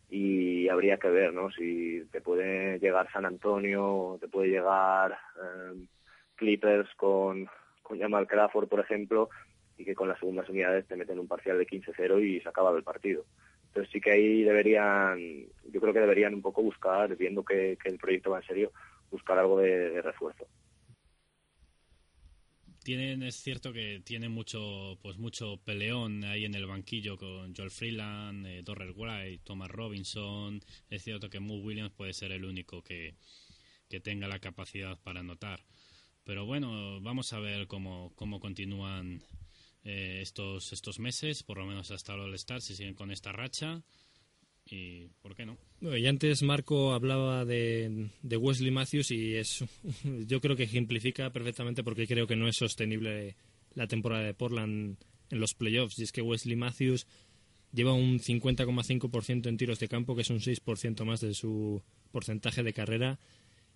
y habría que ver, ¿no? Si te puede llegar San Antonio, te puede llegar eh, Clippers con, con Jamal Crawford, por ejemplo, y que con las segundas unidades te meten un parcial de 15-0 y se acaba el partido. Entonces sí que ahí deberían, yo creo que deberían un poco buscar, viendo que, el proyecto va en serio, buscar algo de, refuerzo. Tienen, es cierto que tiene mucho, pues mucho peleón ahí en el banquillo con Joel Freeland, eh, Dorrell White, Thomas Robinson. Es cierto que Moore Williams puede ser el único que, que tenga la capacidad para anotar. Pero bueno, vamos a ver cómo, cómo continúan eh, estos, estos meses, por lo menos hasta el All-Star, si siguen con esta racha. ¿Y por qué no? y antes Marco hablaba de, de, Wesley Matthews y es, yo creo que ejemplifica perfectamente porque creo que no es sostenible la temporada de Portland en los playoffs. Y es que Wesley Matthews lleva un 50,5% en tiros de campo, que es un 6% más de su porcentaje de carrera,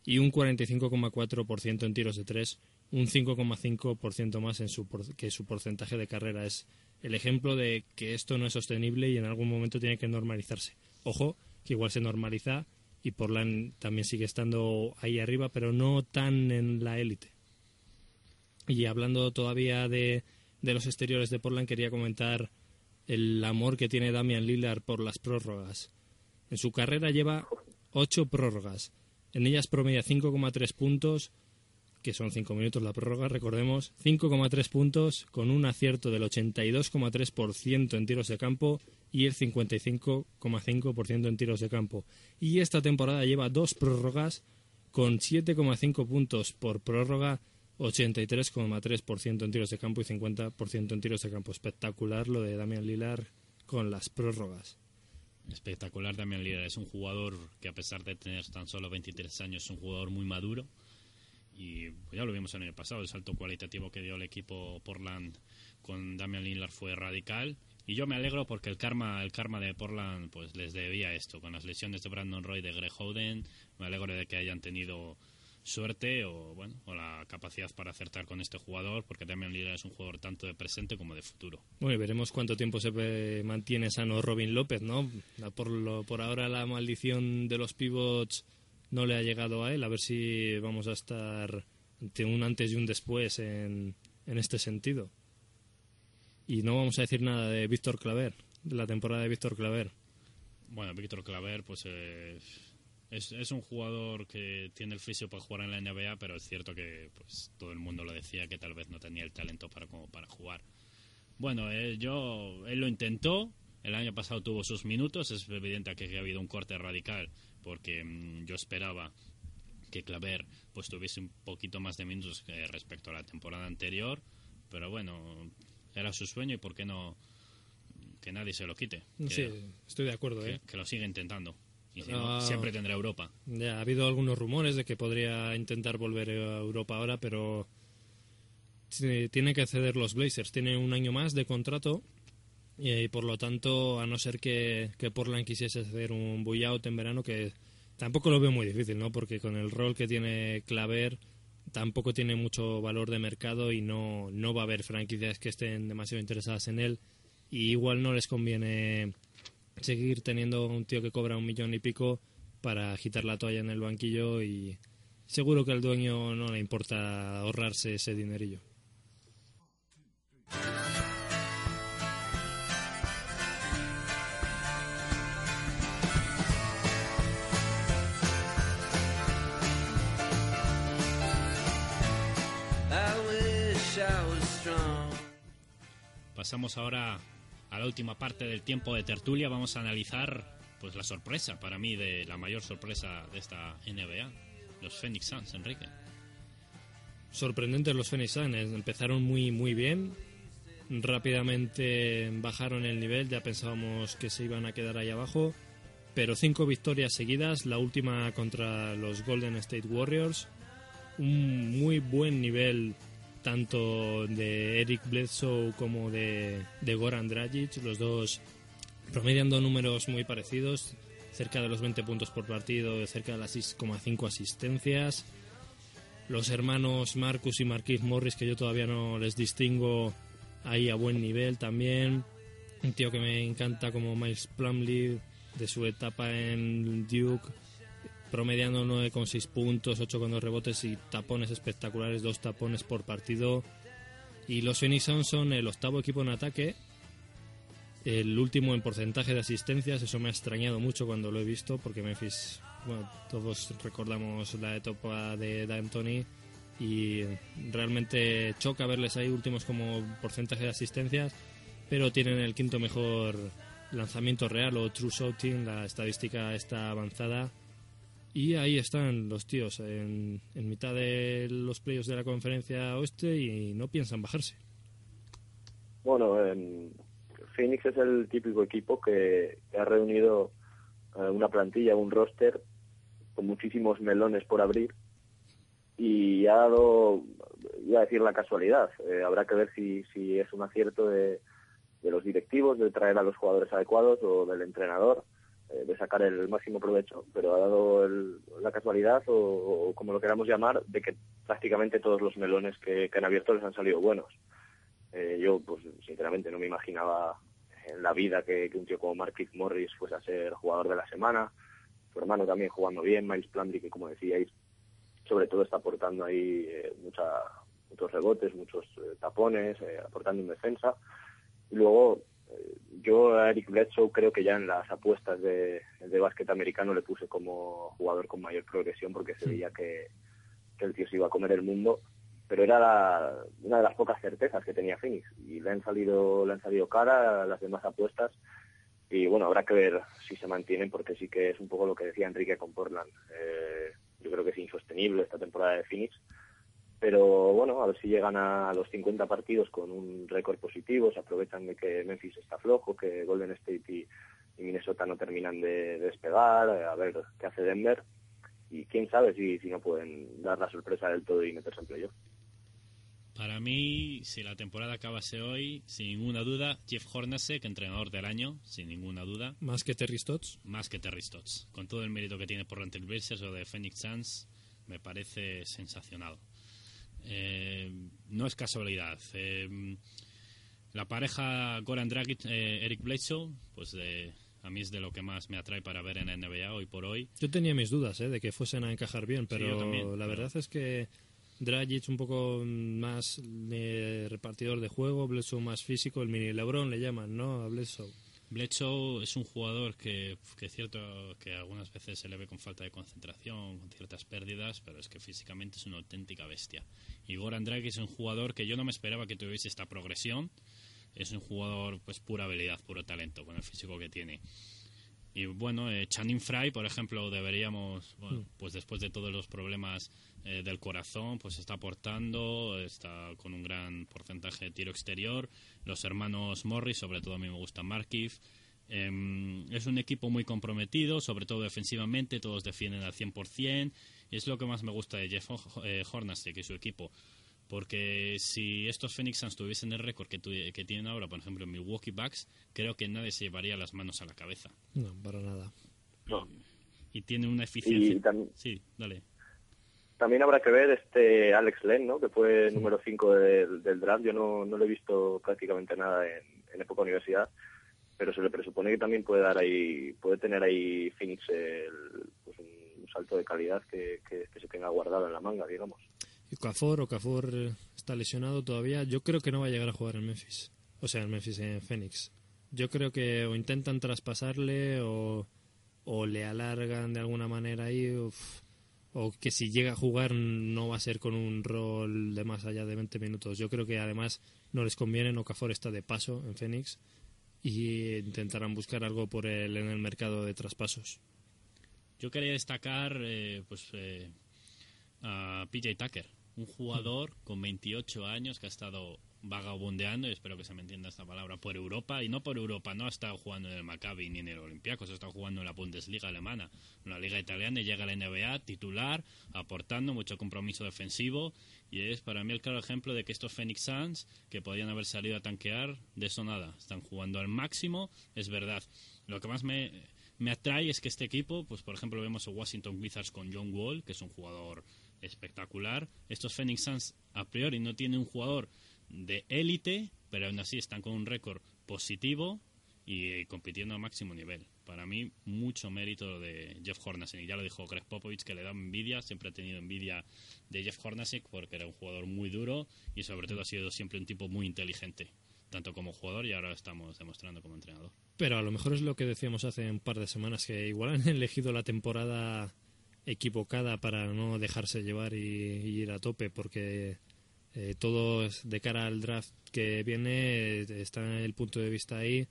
y un 45,4% en tiros de tres, un 5,5% más en su, que su porcentaje de carrera. Es el ejemplo de que esto no es sostenible y en algún momento tiene que normalizarse. Ojo, que igual se normaliza y Portland también sigue estando ahí arriba, pero no tan en la élite. Y hablando todavía de, de los exteriores de Portland, quería comentar el amor que tiene Damian Lillard por las prórrogas. En su carrera lleva ocho prórrogas. En ellas promedia 5,3 puntos, que son 5 minutos la prórroga, recordemos, 5,3 puntos con un acierto del 82,3% en tiros de campo y el 55,5% en tiros de campo. Y esta temporada lleva dos prórrogas con 7,5 puntos por prórroga, 83,3% en tiros de campo y 50% en tiros de campo. Espectacular lo de Damian Lillard con las prórrogas. Espectacular Damian Lillard. Es un jugador que a pesar de tener tan solo 23 años es un jugador muy maduro y ya lo vimos el pasado, el salto cualitativo que dio el equipo Portland con Damian Lillard fue radical. Y yo me alegro porque el karma, el karma de Portland pues les debía esto, con las lesiones de Brandon Roy de Greg Hoden, me alegro de que hayan tenido suerte o bueno o la capacidad para acertar con este jugador porque Damian Lillard es un jugador tanto de presente como de futuro. Bueno, y veremos cuánto tiempo se mantiene sano Robin López, ¿no? Por, lo, por ahora la maldición de los pivots no le ha llegado a él. A ver si vamos a estar ante un antes y un después en, en este sentido. Y no vamos a decir nada de Víctor Claver, de la temporada de Víctor Claver. Bueno, Víctor Claver, pues eh, es, es, un jugador que tiene el físico para jugar en la NBA, pero es cierto que pues todo el mundo lo decía que tal vez no tenía el talento para como para jugar. Bueno, eh, yo él lo intentó. El año pasado tuvo sus minutos. Es evidente que ha habido un corte radical porque mm, yo esperaba que Claver pues tuviese un poquito más de minutos respecto a la temporada anterior, pero bueno, era su sueño y por qué no que nadie se lo quite. sí, estoy de acuerdo. Que, ¿eh? que lo siga intentando. Y si no, siempre tendrá Europa. Ya, ha habido algunos rumores de que podría intentar volver a Europa ahora, pero tiene que ceder los Blazers. Tiene un año más de contrato y, por lo tanto, a no ser que, que Portland quisiese hacer un buyout en verano, que tampoco lo veo muy difícil, ¿no? Porque con el rol que tiene Claver tampoco tiene mucho valor de mercado y no, no va a haber franquicias que estén demasiado interesadas en él. Y igual no les conviene seguir teniendo un tío que cobra un millón y pico para agitar la toalla en el banquillo y seguro que al dueño no le importa ahorrarse ese dinerillo. Pasamos ahora a la última parte del tiempo de tertulia. Vamos a analizar pues la sorpresa para mí de la mayor sorpresa de esta NBA, los Phoenix Suns, Enrique. Sorprendentes los Phoenix Suns, empezaron muy muy bien, rápidamente bajaron el nivel, ya pensábamos que se iban a quedar ahí abajo, pero cinco victorias seguidas, la última contra los Golden State Warriors, un muy buen nivel tanto de Eric Bledsoe como de, de Goran Dragic, los dos promediando números muy parecidos, cerca de los 20 puntos por partido, cerca de las 6,5 asistencias. Los hermanos Marcus y Marquis Morris, que yo todavía no les distingo ahí a buen nivel también. Un tío que me encanta como Miles Plumlee, de su etapa en Duke, promediando 9,6 puntos, 8,2 rebotes y tapones espectaculares, dos tapones por partido. Y los Phoenix Suns son el octavo equipo en ataque, el último en porcentaje de asistencias. Eso me ha extrañado mucho cuando lo he visto, porque Memphis, bueno, todos recordamos la etapa de D'Antoni y realmente choca verles ahí últimos como porcentaje de asistencias, pero tienen el quinto mejor lanzamiento real o true shooting, la estadística está avanzada y ahí están los tíos en, mitad de los playoffs de la conferencia oeste y no piensan bajarse. Bueno, Phoenix es el típico equipo que, ha reunido eh, una plantilla, un roster con muchísimos melones por abrir y ha dado, iba a decir la casualidad, eh, habrá que ver si, si es un acierto de, de los directivos, de traer a los jugadores adecuados o del entrenador, de sacar el máximo provecho, pero ha dado el- la casualidad o, o como lo queramos llamar, de que prácticamente todos los melones que, que han abierto les han salido buenos. Eh, yo, pues sinceramente, no me imaginaba en la vida que, que un tío como Marquis Morris fuese a ser jugador de la semana, su hermano también jugando bien, Miles Plumlee, que como decíais, sobre todo está aportando ahí eh, mucha, muchos rebotes, muchos eh, tapones, eh, aportando en defensa. Y luego, eh, yo a Eric Bledsoe creo que ya en las apuestas de, de básquet americano le puse como jugador con mayor progresión porque se veía que, que el tío se iba a comer el mundo, pero era la- una de las pocas certezas que tenía Phoenix. Y le han salido, le han salido cara las demás apuestas. Y bueno, habrá que ver si se mantienen porque sí que es un poco lo que decía Enrique con Portland. Eh, yo creo que es insostenible esta temporada de Phoenix, pero bueno, a ver si llegan a los 50 partidos con un récord positivo, se aprovechan de que Memphis está flojo, que Golden State y, y Minnesota no terminan de, de despegar, eh, a ver qué hace Denver y quién sabe si, si no pueden dar la sorpresa del todo y meterse en playoff. Para mí, si la temporada acabase hoy, sin ninguna duda, Jeff Hornacek, entrenador del año, sin ninguna duda, Más que Terry Stotts. más que Terry Stotts. Con todo el mérito que tiene por Rental Blazers o de Phoenix Suns, me parece sensacional. Eh, no es casualidad. Eh, la pareja Goran Dragic, eh, Eric Bledsoe, pues a mí es de lo que más me atrae para ver en la NBA hoy por hoy. Yo tenía mis dudas ¿eh? de que fuesen a encajar bien, pero también, la pero- verdad es que Dragic un poco más repartidor de juego, Bledsoe más físico, el mini LeBron le llaman, ¿no? A Bledsoe. Bledsoe es un jugador que, que es cierto que algunas veces se le ve con falta de concentración, con ciertas pérdidas, pero es que físicamente es una auténtica bestia. Y Goran Dragic es un jugador que yo no me esperaba que tuviese esta progresión. Es un jugador, pues, pura habilidad, puro talento, con el físico que tiene. Y bueno, eh, Channing Fry, por ejemplo, deberíamos, bueno, pues después de todos los problemas eh, del corazón, pues está aportando, está con un gran porcentaje de tiro exterior. Los hermanos Morris, sobre todo a mí me gusta Markif. Em, es un equipo muy comprometido, sobre todo defensivamente, todos defienden al 100%. Y es lo que más me gusta de Jeff eh, Hornacek y su equipo. Porque si estos Phoenix Suns tuviesen el récord que, tu- que tienen ahora, por ejemplo, en Milwaukee Bucks, creo que nadie se llevaría las manos a la cabeza. No, para nada. No. Y tiene una eficiencia. Y Sí, dale. También habrá que ver este Alex Len, ¿no? que fue número 5 del, del draft. Yo no, no le he visto prácticamente nada en, en época universidad, pero se le presupone que también puede dar ahí, puede tener ahí Phoenix el- pues un, un salto de calidad que, que- que se tenga guardado en la manga, digamos. Y Okafor, Okafor eh, está lesionado todavía. Yo creo que no va a llegar a jugar en Memphis. O sea, en Memphis, en Phoenix. Yo creo que o intentan traspasarle o, o le alargan de alguna manera ahí. uf. O que si llega a jugar no va a ser con un rol de más allá de 20 minutos. Yo creo que además no les conviene. Okafor está de paso en Phoenix y intentarán buscar algo por él en el mercado de traspasos. Yo quería destacar eh, pues, eh, a PJ Tucker, un jugador con 28 años que ha estado vagabundeando, y espero que se me entienda esta palabra, por Europa, y no por Europa, no ha estado jugando en el Maccabi ni en el Olympiacos, ha estado jugando en la Bundesliga alemana, en la liga italiana, y llega a la NBA titular, aportando mucho compromiso defensivo, y es para mí el claro ejemplo de que estos Phoenix Suns, que podían haber salido a tanquear, de eso nada, están jugando al máximo, es verdad. Lo que más me, me atrae es que este equipo, pues por ejemplo vemos a Washington Wizards con John Wall, que es un jugador espectacular. Estos Phoenix Suns a priori no tienen un jugador de élite, pero aún así están con un récord positivo y eh, compitiendo a máximo nivel. Para mí, mucho mérito de Jeff Hornacek. Y ya lo dijo Greg Popovich, que le da envidia, siempre ha tenido envidia de Jeff Hornacek porque era un jugador muy duro y sobre todo ha sido siempre un tipo muy inteligente, tanto como jugador y ahora lo estamos demostrando como entrenador. Pero a lo mejor es lo que decíamos hace un par de semanas, que igual han elegido la temporada equivocada para no dejarse llevar y, ir a tope, porque eh, todo es de cara al draft que viene eh, está el punto de vista ahí.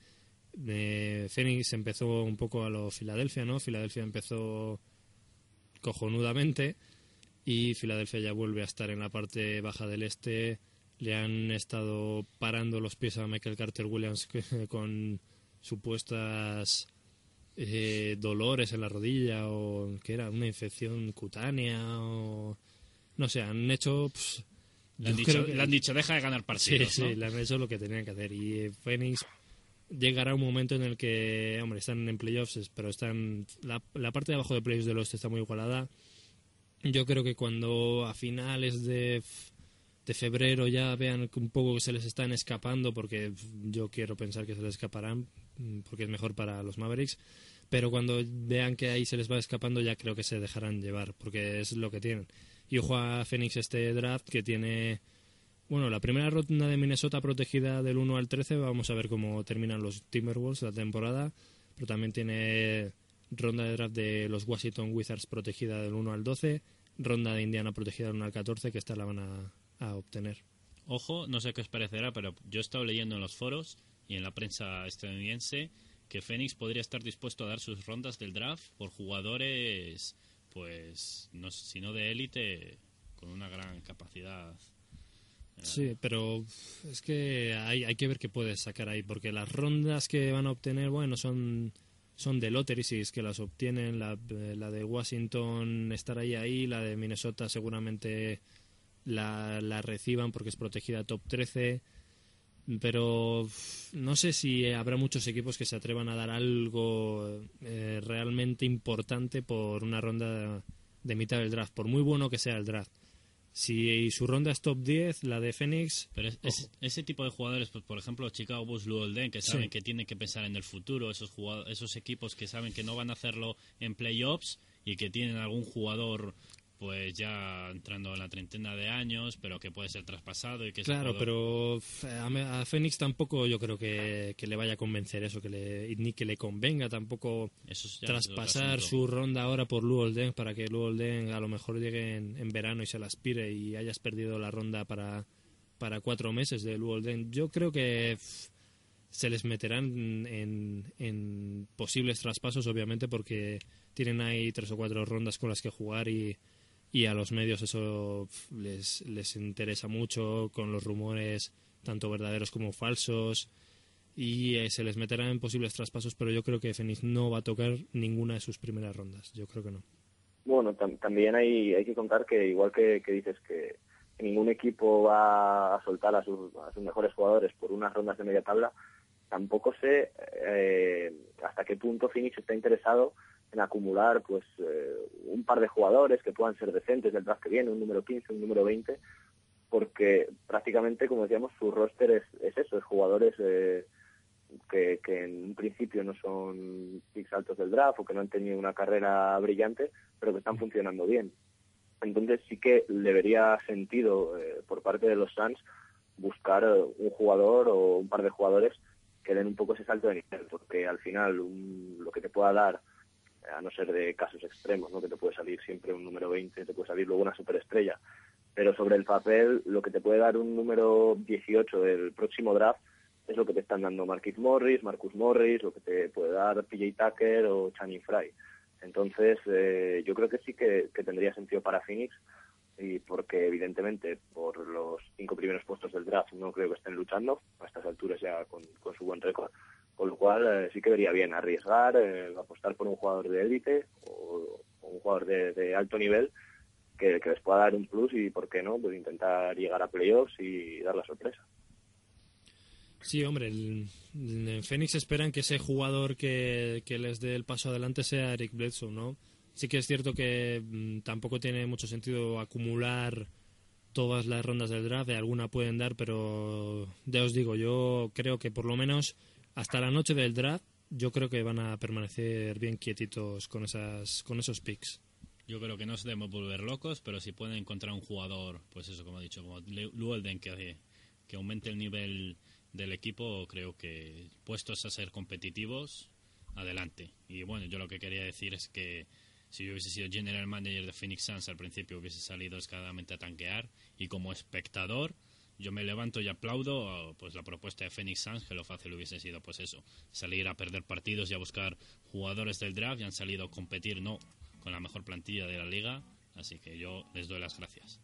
Eh, Phoenix empezó un poco a lo Filadelfia, ¿no? Filadelfia empezó cojonudamente y Filadelfia ya vuelve a estar en la parte baja del este. Le han estado parando los pies a Michael Carter Williams con supuestas eh, dolores en la rodilla o que era una infección cutánea o no sé, han hecho... Le han, dicho, creo que- le han dicho, deja de ganar partidos. sí, ¿no? le han hecho lo que tenían que hacer. Y Phoenix llegará un momento en el que, hombre, están en playoffs, pero están la, la parte de abajo de playoffs del oeste está muy igualada. Yo creo que cuando a finales de, de febrero ya vean que un poco que se les están escapando, porque yo quiero pensar que se les escaparán, porque es mejor para los Mavericks, pero cuando vean que ahí se les va escapando ya creo que se dejarán llevar, porque es lo que tienen. Y ojo a Phoenix este draft que tiene bueno, la primera ronda de Minnesota protegida del 1 al 13, vamos a ver cómo terminan los Timberwolves la temporada, pero también tiene ronda de draft de los Washington Wizards protegida del 1 al 12, ronda de Indiana protegida del 1 al 14, que esta la van a, a obtener. Ojo, no sé qué os parecerá, pero yo he estado leyendo en los foros y en la prensa estadounidense que Phoenix podría estar dispuesto a dar sus rondas del draft por jugadores, pues, no, si no de élite, con una gran capacidad. Sí, pero es que hay, hay que ver qué puedes sacar ahí, porque las rondas que van a obtener, bueno, son, son de lottery, si es que las obtienen, la, eh, la de Washington estará ahí, ahí, la de Minnesota seguramente la, la reciban porque es protegida top 13, pero no sé si habrá muchos equipos que se atrevan a dar algo eh, realmente importante por una ronda de mitad del draft, por muy bueno que sea el draft. Si su ronda es top 10, la de Phoenix, Pero es- es- ese tipo de jugadores, pues, por ejemplo, Chicago Bulls, Luolden, que Sí. saben que tienen que pensar en el futuro, esos, jugado- esos equipos que saben que no van a hacerlo en playoffs y que tienen algún jugador pues ya entrando en la treintena de años, pero que puede ser traspasado y que claro, pero a, Phoenix tampoco yo creo que, que le vaya a convencer eso, que le, ni que le convenga tampoco Eso traspasar su ronda ahora por Luolden para que Luolden a lo mejor llegue en, en verano y se la aspire y hayas perdido la ronda para, para cuatro meses de Luolden. Yo creo que se les meterán en, en posibles traspasos, obviamente, porque tienen ahí tres o cuatro rondas con las que jugar y, y a los medios eso les, les interesa mucho con los rumores tanto verdaderos como falsos y eh, se les meterá en posibles traspasos, pero yo creo que Phoenix no va a tocar ninguna de sus primeras rondas. Yo creo que no. Bueno, tam- también hay, hay que contar que igual que, que dices que, ningún equipo va a soltar a sus, a sus mejores jugadores por unas rondas de media tabla, tampoco sé eh, hasta qué punto Phoenix está interesado en acumular pues eh, un par de jugadores que puedan ser decentes del draft que viene, un número 15, un número 20, porque prácticamente, como decíamos, su roster es, es eso, es jugadores eh, que, en un principio no son picks altos del draft o que no han tenido una carrera brillante, pero que están funcionando bien. Entonces sí que le vería sentido eh, por parte de los Suns buscar eh, un jugador o un par de jugadores que den un poco ese salto de nivel, porque al final un- lo que te pueda dar, a no ser de casos extremos, ¿no? que te puede salir siempre un número 20, te puede salir luego una superestrella, pero sobre el papel lo que te puede dar un número 18 del próximo draft es lo que te están dando Marquis Morris, Marcus Morris, lo que te puede dar PJ Tucker o Channing Fry. Entonces, eh, yo creo que sí que, que tendría sentido para Phoenix y porque evidentemente por los cinco primeros puestos del draft no creo que estén luchando a estas alturas ya con, con su buen récord, con lo cual eh, sí que vería bien arriesgar, eh, apostar por un jugador de élite o, un jugador de, de alto nivel que, les pueda dar un plus y, ¿por qué no?, pues intentar llegar a playoffs y dar la sorpresa. Sí, hombre, en Phoenix esperan que ese jugador que, que les dé el paso adelante sea Eric Bledsoe, ¿no? Sí que es cierto que mm, tampoco tiene mucho sentido acumular todas las rondas del draft, de alguna pueden dar, pero ya os digo, yo creo que por lo menos hasta la noche del draft, yo creo que van a permanecer bien quietitos con esas con esos picks. Yo creo que no se debemos volver locos, pero si pueden encontrar un jugador, pues eso, como he dicho, como Luolden, que, que aumente el nivel del equipo, creo que puestos a ser competitivos, adelante. Y bueno, yo lo que quería decir es que si yo hubiese sido general manager de Phoenix Suns al principio, hubiese salido descaradamente a tanquear y como espectador, yo me levanto y aplaudo pues la propuesta de Phoenix Suns, que lo fácil hubiese sido pues eso, salir a perder partidos y a buscar jugadores del draft y han salido a competir, no con la mejor plantilla de la liga, así que yo les doy las gracias.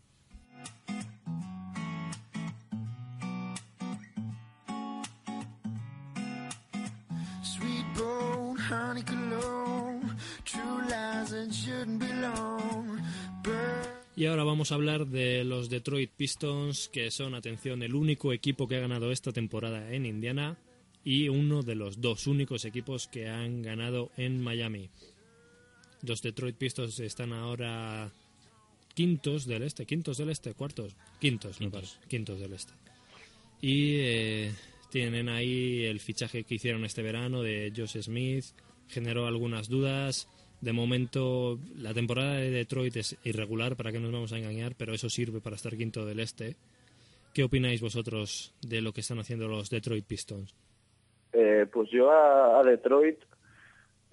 Y ahora vamos a hablar de los Detroit Pistons, que son, atención, el único equipo que ha ganado esta temporada en Indiana y uno de los dos únicos equipos que han ganado en Miami. Los Detroit Pistons están ahora quintos del este, quintos del este, cuartos, quintos, Quintos. parece, quintos del este. Y eh, tienen ahí el fichaje que hicieron este verano de Josh Smith, generó algunas dudas. De momento, la temporada de Detroit es irregular, para que nos vamos a engañar, pero eso sirve para estar quinto del este. ¿Qué opináis vosotros de lo que están haciendo los Detroit Pistons? Eh, pues yo a, a Detroit,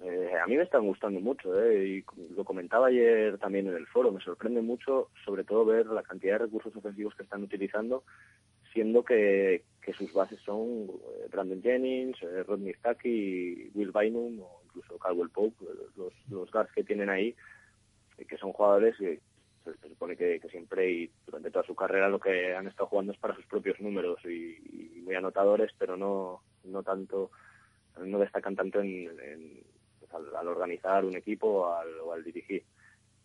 eh, a mí me están gustando mucho, eh, y lo comentaba ayer también en el foro, me sorprende mucho sobre todo ver la cantidad de recursos ofensivos que están utilizando, siendo que, que sus bases son eh, Brandon Jennings, eh, Rodney Stuckey, Will Bynum o incluso Caldwell Pope, los, los guards que tienen ahí, que son jugadores que se, supone que, que siempre y durante toda su carrera lo que han estado jugando es para sus propios números y, muy anotadores, pero no, no tanto, no destacan tanto en, pues, al, organizar un equipo al, o al dirigir.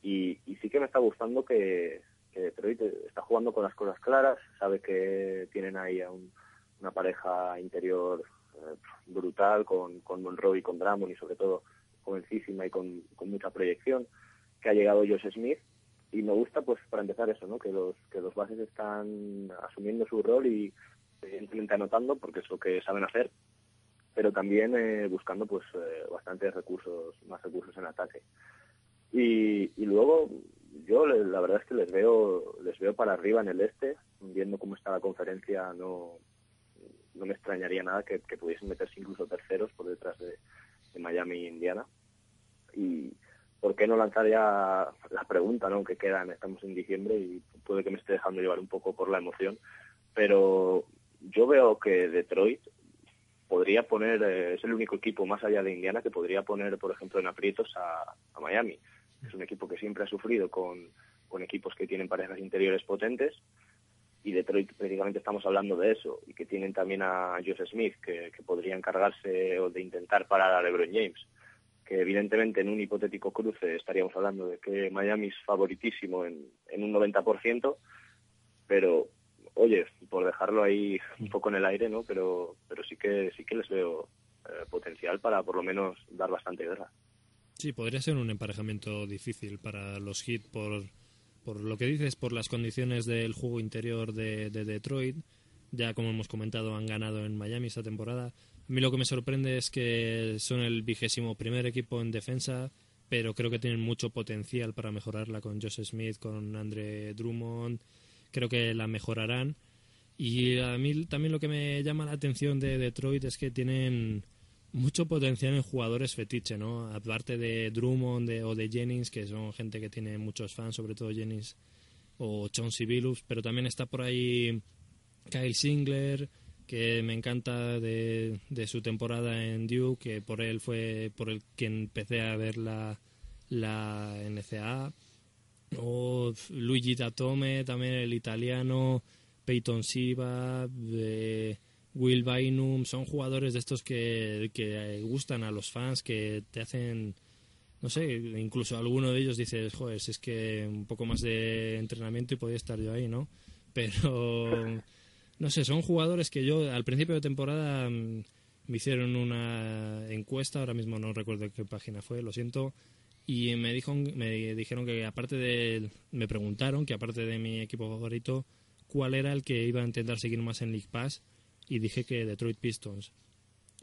Y, y sí que me está gustando que, que Detroit está jugando con las cosas claras, sabe que tienen ahí a un- una pareja interior eh, brutal con, con Monroe y con Drummond y sobre todo jovencísima y con, mucha proyección, que ha llegado Josh Smith y me gusta pues para empezar eso, ¿no? que los que los bases están asumiendo su rol y evidentemente anotando porque es lo que saben hacer, pero también eh, buscando pues eh, bastantes recursos, más recursos en ataque. Y, y luego yo la verdad es que les veo les veo para arriba en el este, viendo cómo está la conferencia no no me extrañaría nada que, pudiesen meterse incluso terceros por detrás de, Miami e Indiana. Y por qué no lanzar ya la pregunta, ¿no? Que quedan, estamos en diciembre y puede que me esté dejando llevar un poco por la emoción, pero yo veo que Detroit podría poner, eh, es el único equipo más allá de Indiana que podría poner, por ejemplo, en aprietos a, a Miami. Es un equipo que siempre ha sufrido con, con equipos que tienen parejas interiores potentes y Detroit prácticamente estamos hablando de eso y que tienen también a Josh Smith que, que podría encargarse o de intentar parar a LeBron James que evidentemente en un hipotético cruce estaríamos hablando de que Miami es favoritísimo en, en un 90%, pero oye, por dejarlo ahí un poco en el aire, ¿no? Pero, pero sí que sí que les veo eh, potencial para por lo menos dar bastante guerra. Sí, podría ser un emparejamiento difícil para los Heat por, por lo que dices, por las condiciones del juego interior de, de Detroit. Ya como hemos comentado, han ganado en Miami esta temporada. A mí lo que me sorprende es que son el vigésimo primer equipo en defensa, pero creo que tienen mucho potencial para mejorarla con Josh Smith, con Andre Drummond. Creo que la mejorarán. Y a mí también lo que me llama la atención de Detroit es que tienen mucho potencial en jugadores fetiche, ¿no? Aparte de Drummond de- o de Jennings, que son gente que tiene muchos fans, sobre todo Jennings o Chauncey Billups, pero también está por ahí Kyle Singler, que me encanta de, de su temporada en Duke, que por él fue por el que empecé a ver la, la NCAA. O Luigi Datome, también el italiano, Peyton Siva, eh, Will Bynum, son jugadores de estos que, que gustan a los fans, que te hacen, no sé, incluso alguno de ellos dices, joder, si es que un poco más de entrenamiento y podía estar yo ahí, ¿no? Pero, no sé, son jugadores que yo al principio de temporada mm, me hicieron una encuesta, ahora mismo no recuerdo qué página fue, lo siento, y me, dijo, me dijeron que aparte de, me preguntaron que aparte de mi equipo favorito, cuál era el que iba a intentar seguir más en League Pass, y dije que Detroit Pistons.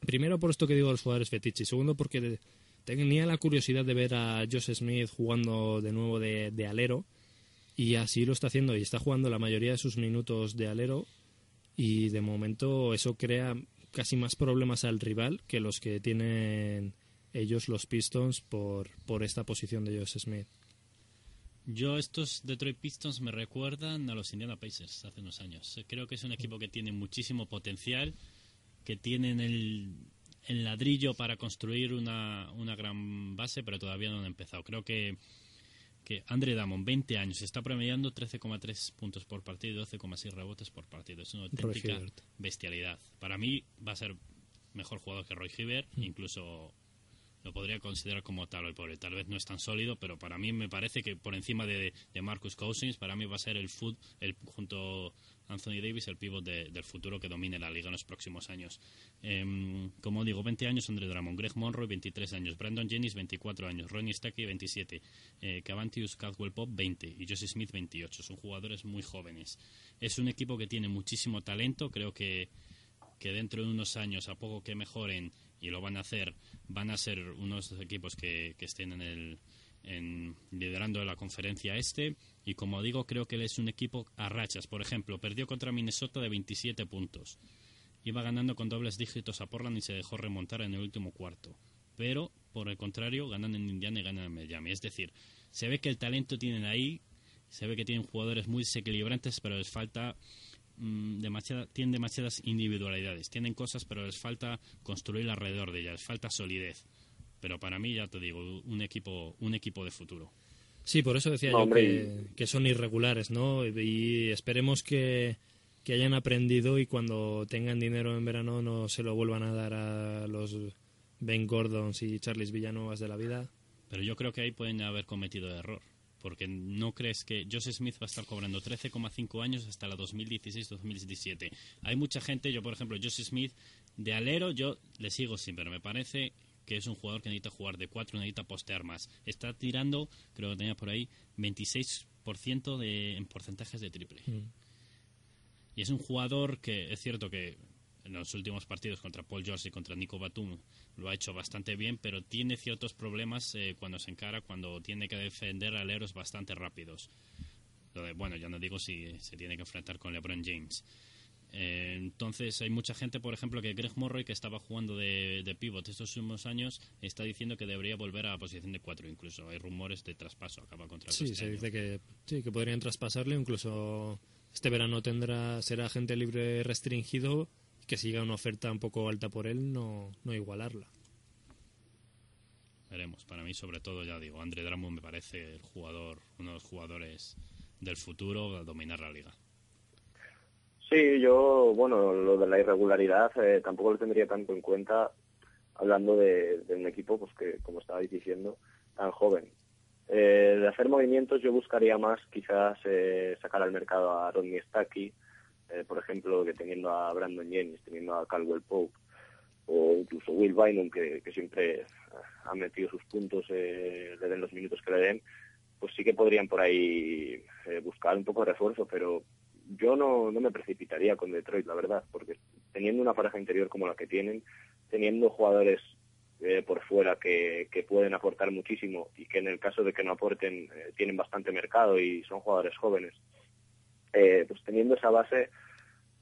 Primero por esto que digo de los jugadores fetiche, y segundo porque tenía la curiosidad de ver a Josh Smith jugando de nuevo de, de alero, y así lo está haciendo, y está jugando la mayoría de sus minutos de alero, y de momento eso crea casi más problemas al rival que los que tienen ellos los Pistons por, por esta posición de Josh Smith. Yo estos Detroit Pistons me recuerdan a los Indiana Pacers hace unos años. Creo que es un equipo que tiene muchísimo potencial, que tienen el, el ladrillo para construir una, una gran base, pero todavía no han empezado. Creo que, que Andre Damon, 20 años, está promediando 13,3 puntos por partido y 12,6 rebotes por partido. Es una auténtica bestialidad. Para mí va a ser mejor jugador que Roy Hibbert, incluso lo podría considerar como tal por hoy. Tal vez no es tan sólido, pero para mí me parece que por encima de, Marcus Cousins, para mí va a ser el, foot, el junto Anthony Davis el pívot de- del futuro que domine la liga en los próximos años. Em, como digo, 20 años Andre Drummond, Greg Monroe 23 años, Brandon Jennings 24 años, Ronnie Stacky 27, eh, Cavantius Caldwell Pop 20 y Josie Smith 28. Son jugadores muy jóvenes. Es un equipo que tiene muchísimo talento, creo que que dentro de unos años, a poco que mejoren, y lo van a hacer, van a ser unos equipos que, que estén en el, en, liderando la conferencia este. Y como digo, creo que él es un equipo a rachas. Por ejemplo, perdió contra Minnesota de 27 puntos. Iba ganando con dobles dígitos a Portland y se dejó remontar en el último cuarto. Pero, por el contrario, ganan en Indiana y ganan en Miami. Es decir, se ve que el talento tienen ahí, se ve que tienen jugadores muy desequilibrantes, pero les falta mm, demasiada- tienen demasiadas individualidades. Tienen cosas, pero les falta construir alrededor de ellas, les falta solidez. Pero para mí, ya te digo, un equipo, un equipo de futuro. Sí, por eso decía No, yo que, que son irregulares, ¿no? Y esperemos que, que hayan aprendido y cuando tengan dinero en verano no se lo vuelvan a dar a los Ben Gordons y Charles Villanuevas de la vida. Pero yo creo que ahí pueden haber cometido error. Porque no crees que Joseph Smith va a estar cobrando 13,5 años hasta la 2016-2017. Hay mucha gente, yo por ejemplo, Joseph Smith, de alero, yo le sigo sin, pero me parece que es un jugador que necesita jugar de 4, necesita postear más. Está tirando, creo que tenía por ahí, 26% de, en porcentajes de triple. Y es un jugador que es cierto que en los últimos partidos contra Paul George y contra Nico Batum lo ha hecho bastante bien, pero tiene ciertos problemas eh, cuando se encara, cuando tiene que defender aleros bastante rápidos. Lo de, bueno, ya no digo si se tiene que enfrentar con LeBron James. Eh, entonces hay mucha gente, por ejemplo, que Greg Morroy, que estaba jugando de, de pivot estos últimos años, está diciendo que debería volver a la posición de 4 incluso. Hay rumores de traspaso, acaba contra Sí, se dice que, sí, que podrían traspasarle, incluso este verano tendrá será agente libre restringido que siga una oferta un poco alta por él, no, no igualarla. Veremos. Para mí, sobre todo, ya digo, Andre Drummond me parece el jugador, uno de los jugadores del futuro a dominar la liga. Sí, yo, bueno, lo de la irregularidad eh, tampoco lo tendría tanto en cuenta hablando de, de un equipo, pues que, como estabais diciendo, tan joven. Eh, de hacer movimientos yo buscaría más quizás eh, sacar al mercado a Rodney Stacky, eh, por ejemplo, que teniendo a Brandon Jennings, teniendo a Caldwell Pope, o incluso Will Bynum, que, siempre ha metido sus puntos, eh, le den los minutos que le den, pues sí que podrían por ahí eh, buscar un poco de refuerzo, pero yo no, no me precipitaría con Detroit, la verdad, porque teniendo una pareja interior como la que tienen, teniendo jugadores eh, por fuera que, que pueden aportar muchísimo y que en el caso de que no aporten eh, tienen bastante mercado y son jugadores jóvenes, eh, pues teniendo esa base,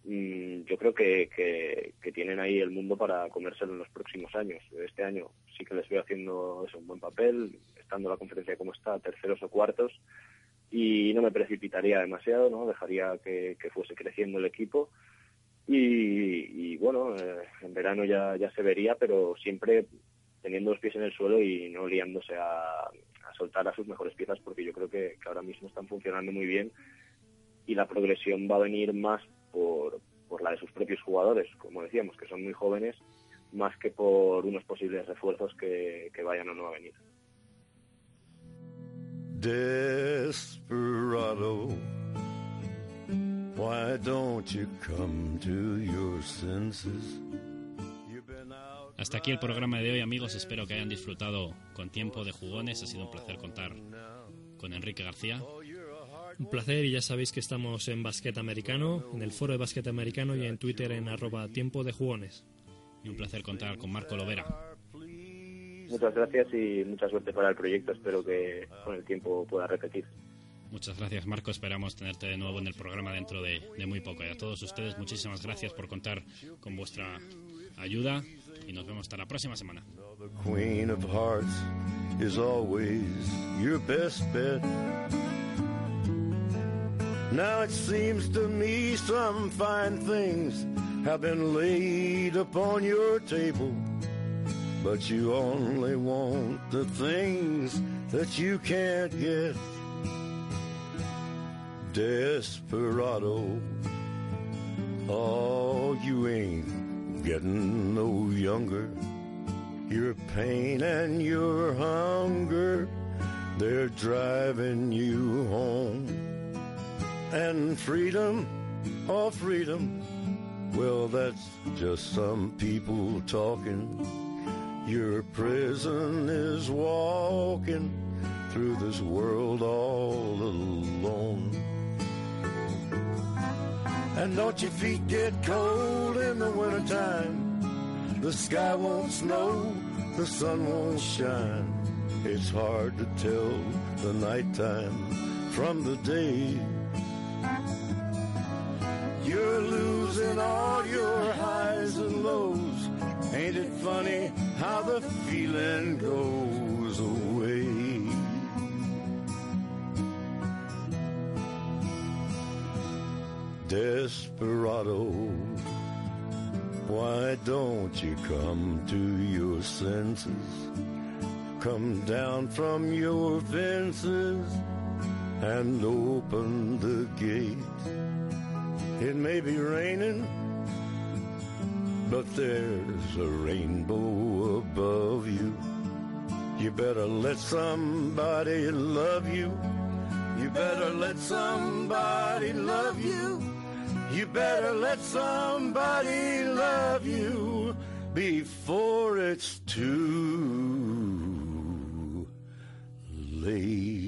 mm, yo creo que, que, tienen ahí el mundo para comérselo en los próximos años. Este año sí que les veo haciendo eso, un buen papel, estando la conferencia como está, terceros o cuartos, y no me precipitaría demasiado, ¿no? Dejaría que, fuese creciendo el equipo y, y, bueno, eh, en verano ya, ya se vería, pero siempre teniendo los pies en el suelo y no liándose a, soltar a sus mejores piezas porque yo creo que ahora mismo están funcionando muy bien y la progresión va a venir más por, por la de sus propios jugadores, como decíamos, que son muy jóvenes, más que por unos posibles refuerzos que, que vayan o no a venir. Desperado, why don't you come to your senses? Hasta aquí el programa de hoy, amigos. Espero que hayan disfrutado con tiempo de jugones. Ha sido un placer contar con Enrique García. Un placer y ya sabéis que estamos en Basquet Americano, en el foro de Basquet Americano y en Twitter en arroba tiempo de jugones. Y un placer contar con Marco Lovera. Muchas gracias y mucha suerte para el proyecto. Espero que con el tiempo pueda repetir. Muchas gracias, Marco. Esperamos tenerte de nuevo en el programa dentro de, de muy poco. Y a todos ustedes, muchísimas gracias por contar con vuestra ayuda. Y nos vemos hasta la próxima semana. Queen of Hearts is always your best bet. Now it seems to me some fine things have been laid upon your table, but you only want the things that you can't get. Desperado, oh, you ain't getting no younger. Your pain and your hunger, they're driving you home. And freedom, oh freedom, well that's just some people talking. Your prison is walking through this world all alone. And don't your feet get cold in the wintertime? The sky won't snow, the sun won't shine. It's hard to tell the nighttime from the day. You're losing all your highs and lows. Ain't it funny how the feeling goes away? Desperado, why don't you come to your senses? Come down from your fences and open the gate. It may be raining, but there's a rainbow above you. You better let somebody love you. You better let somebody love you. You better let somebody love you before it's too late.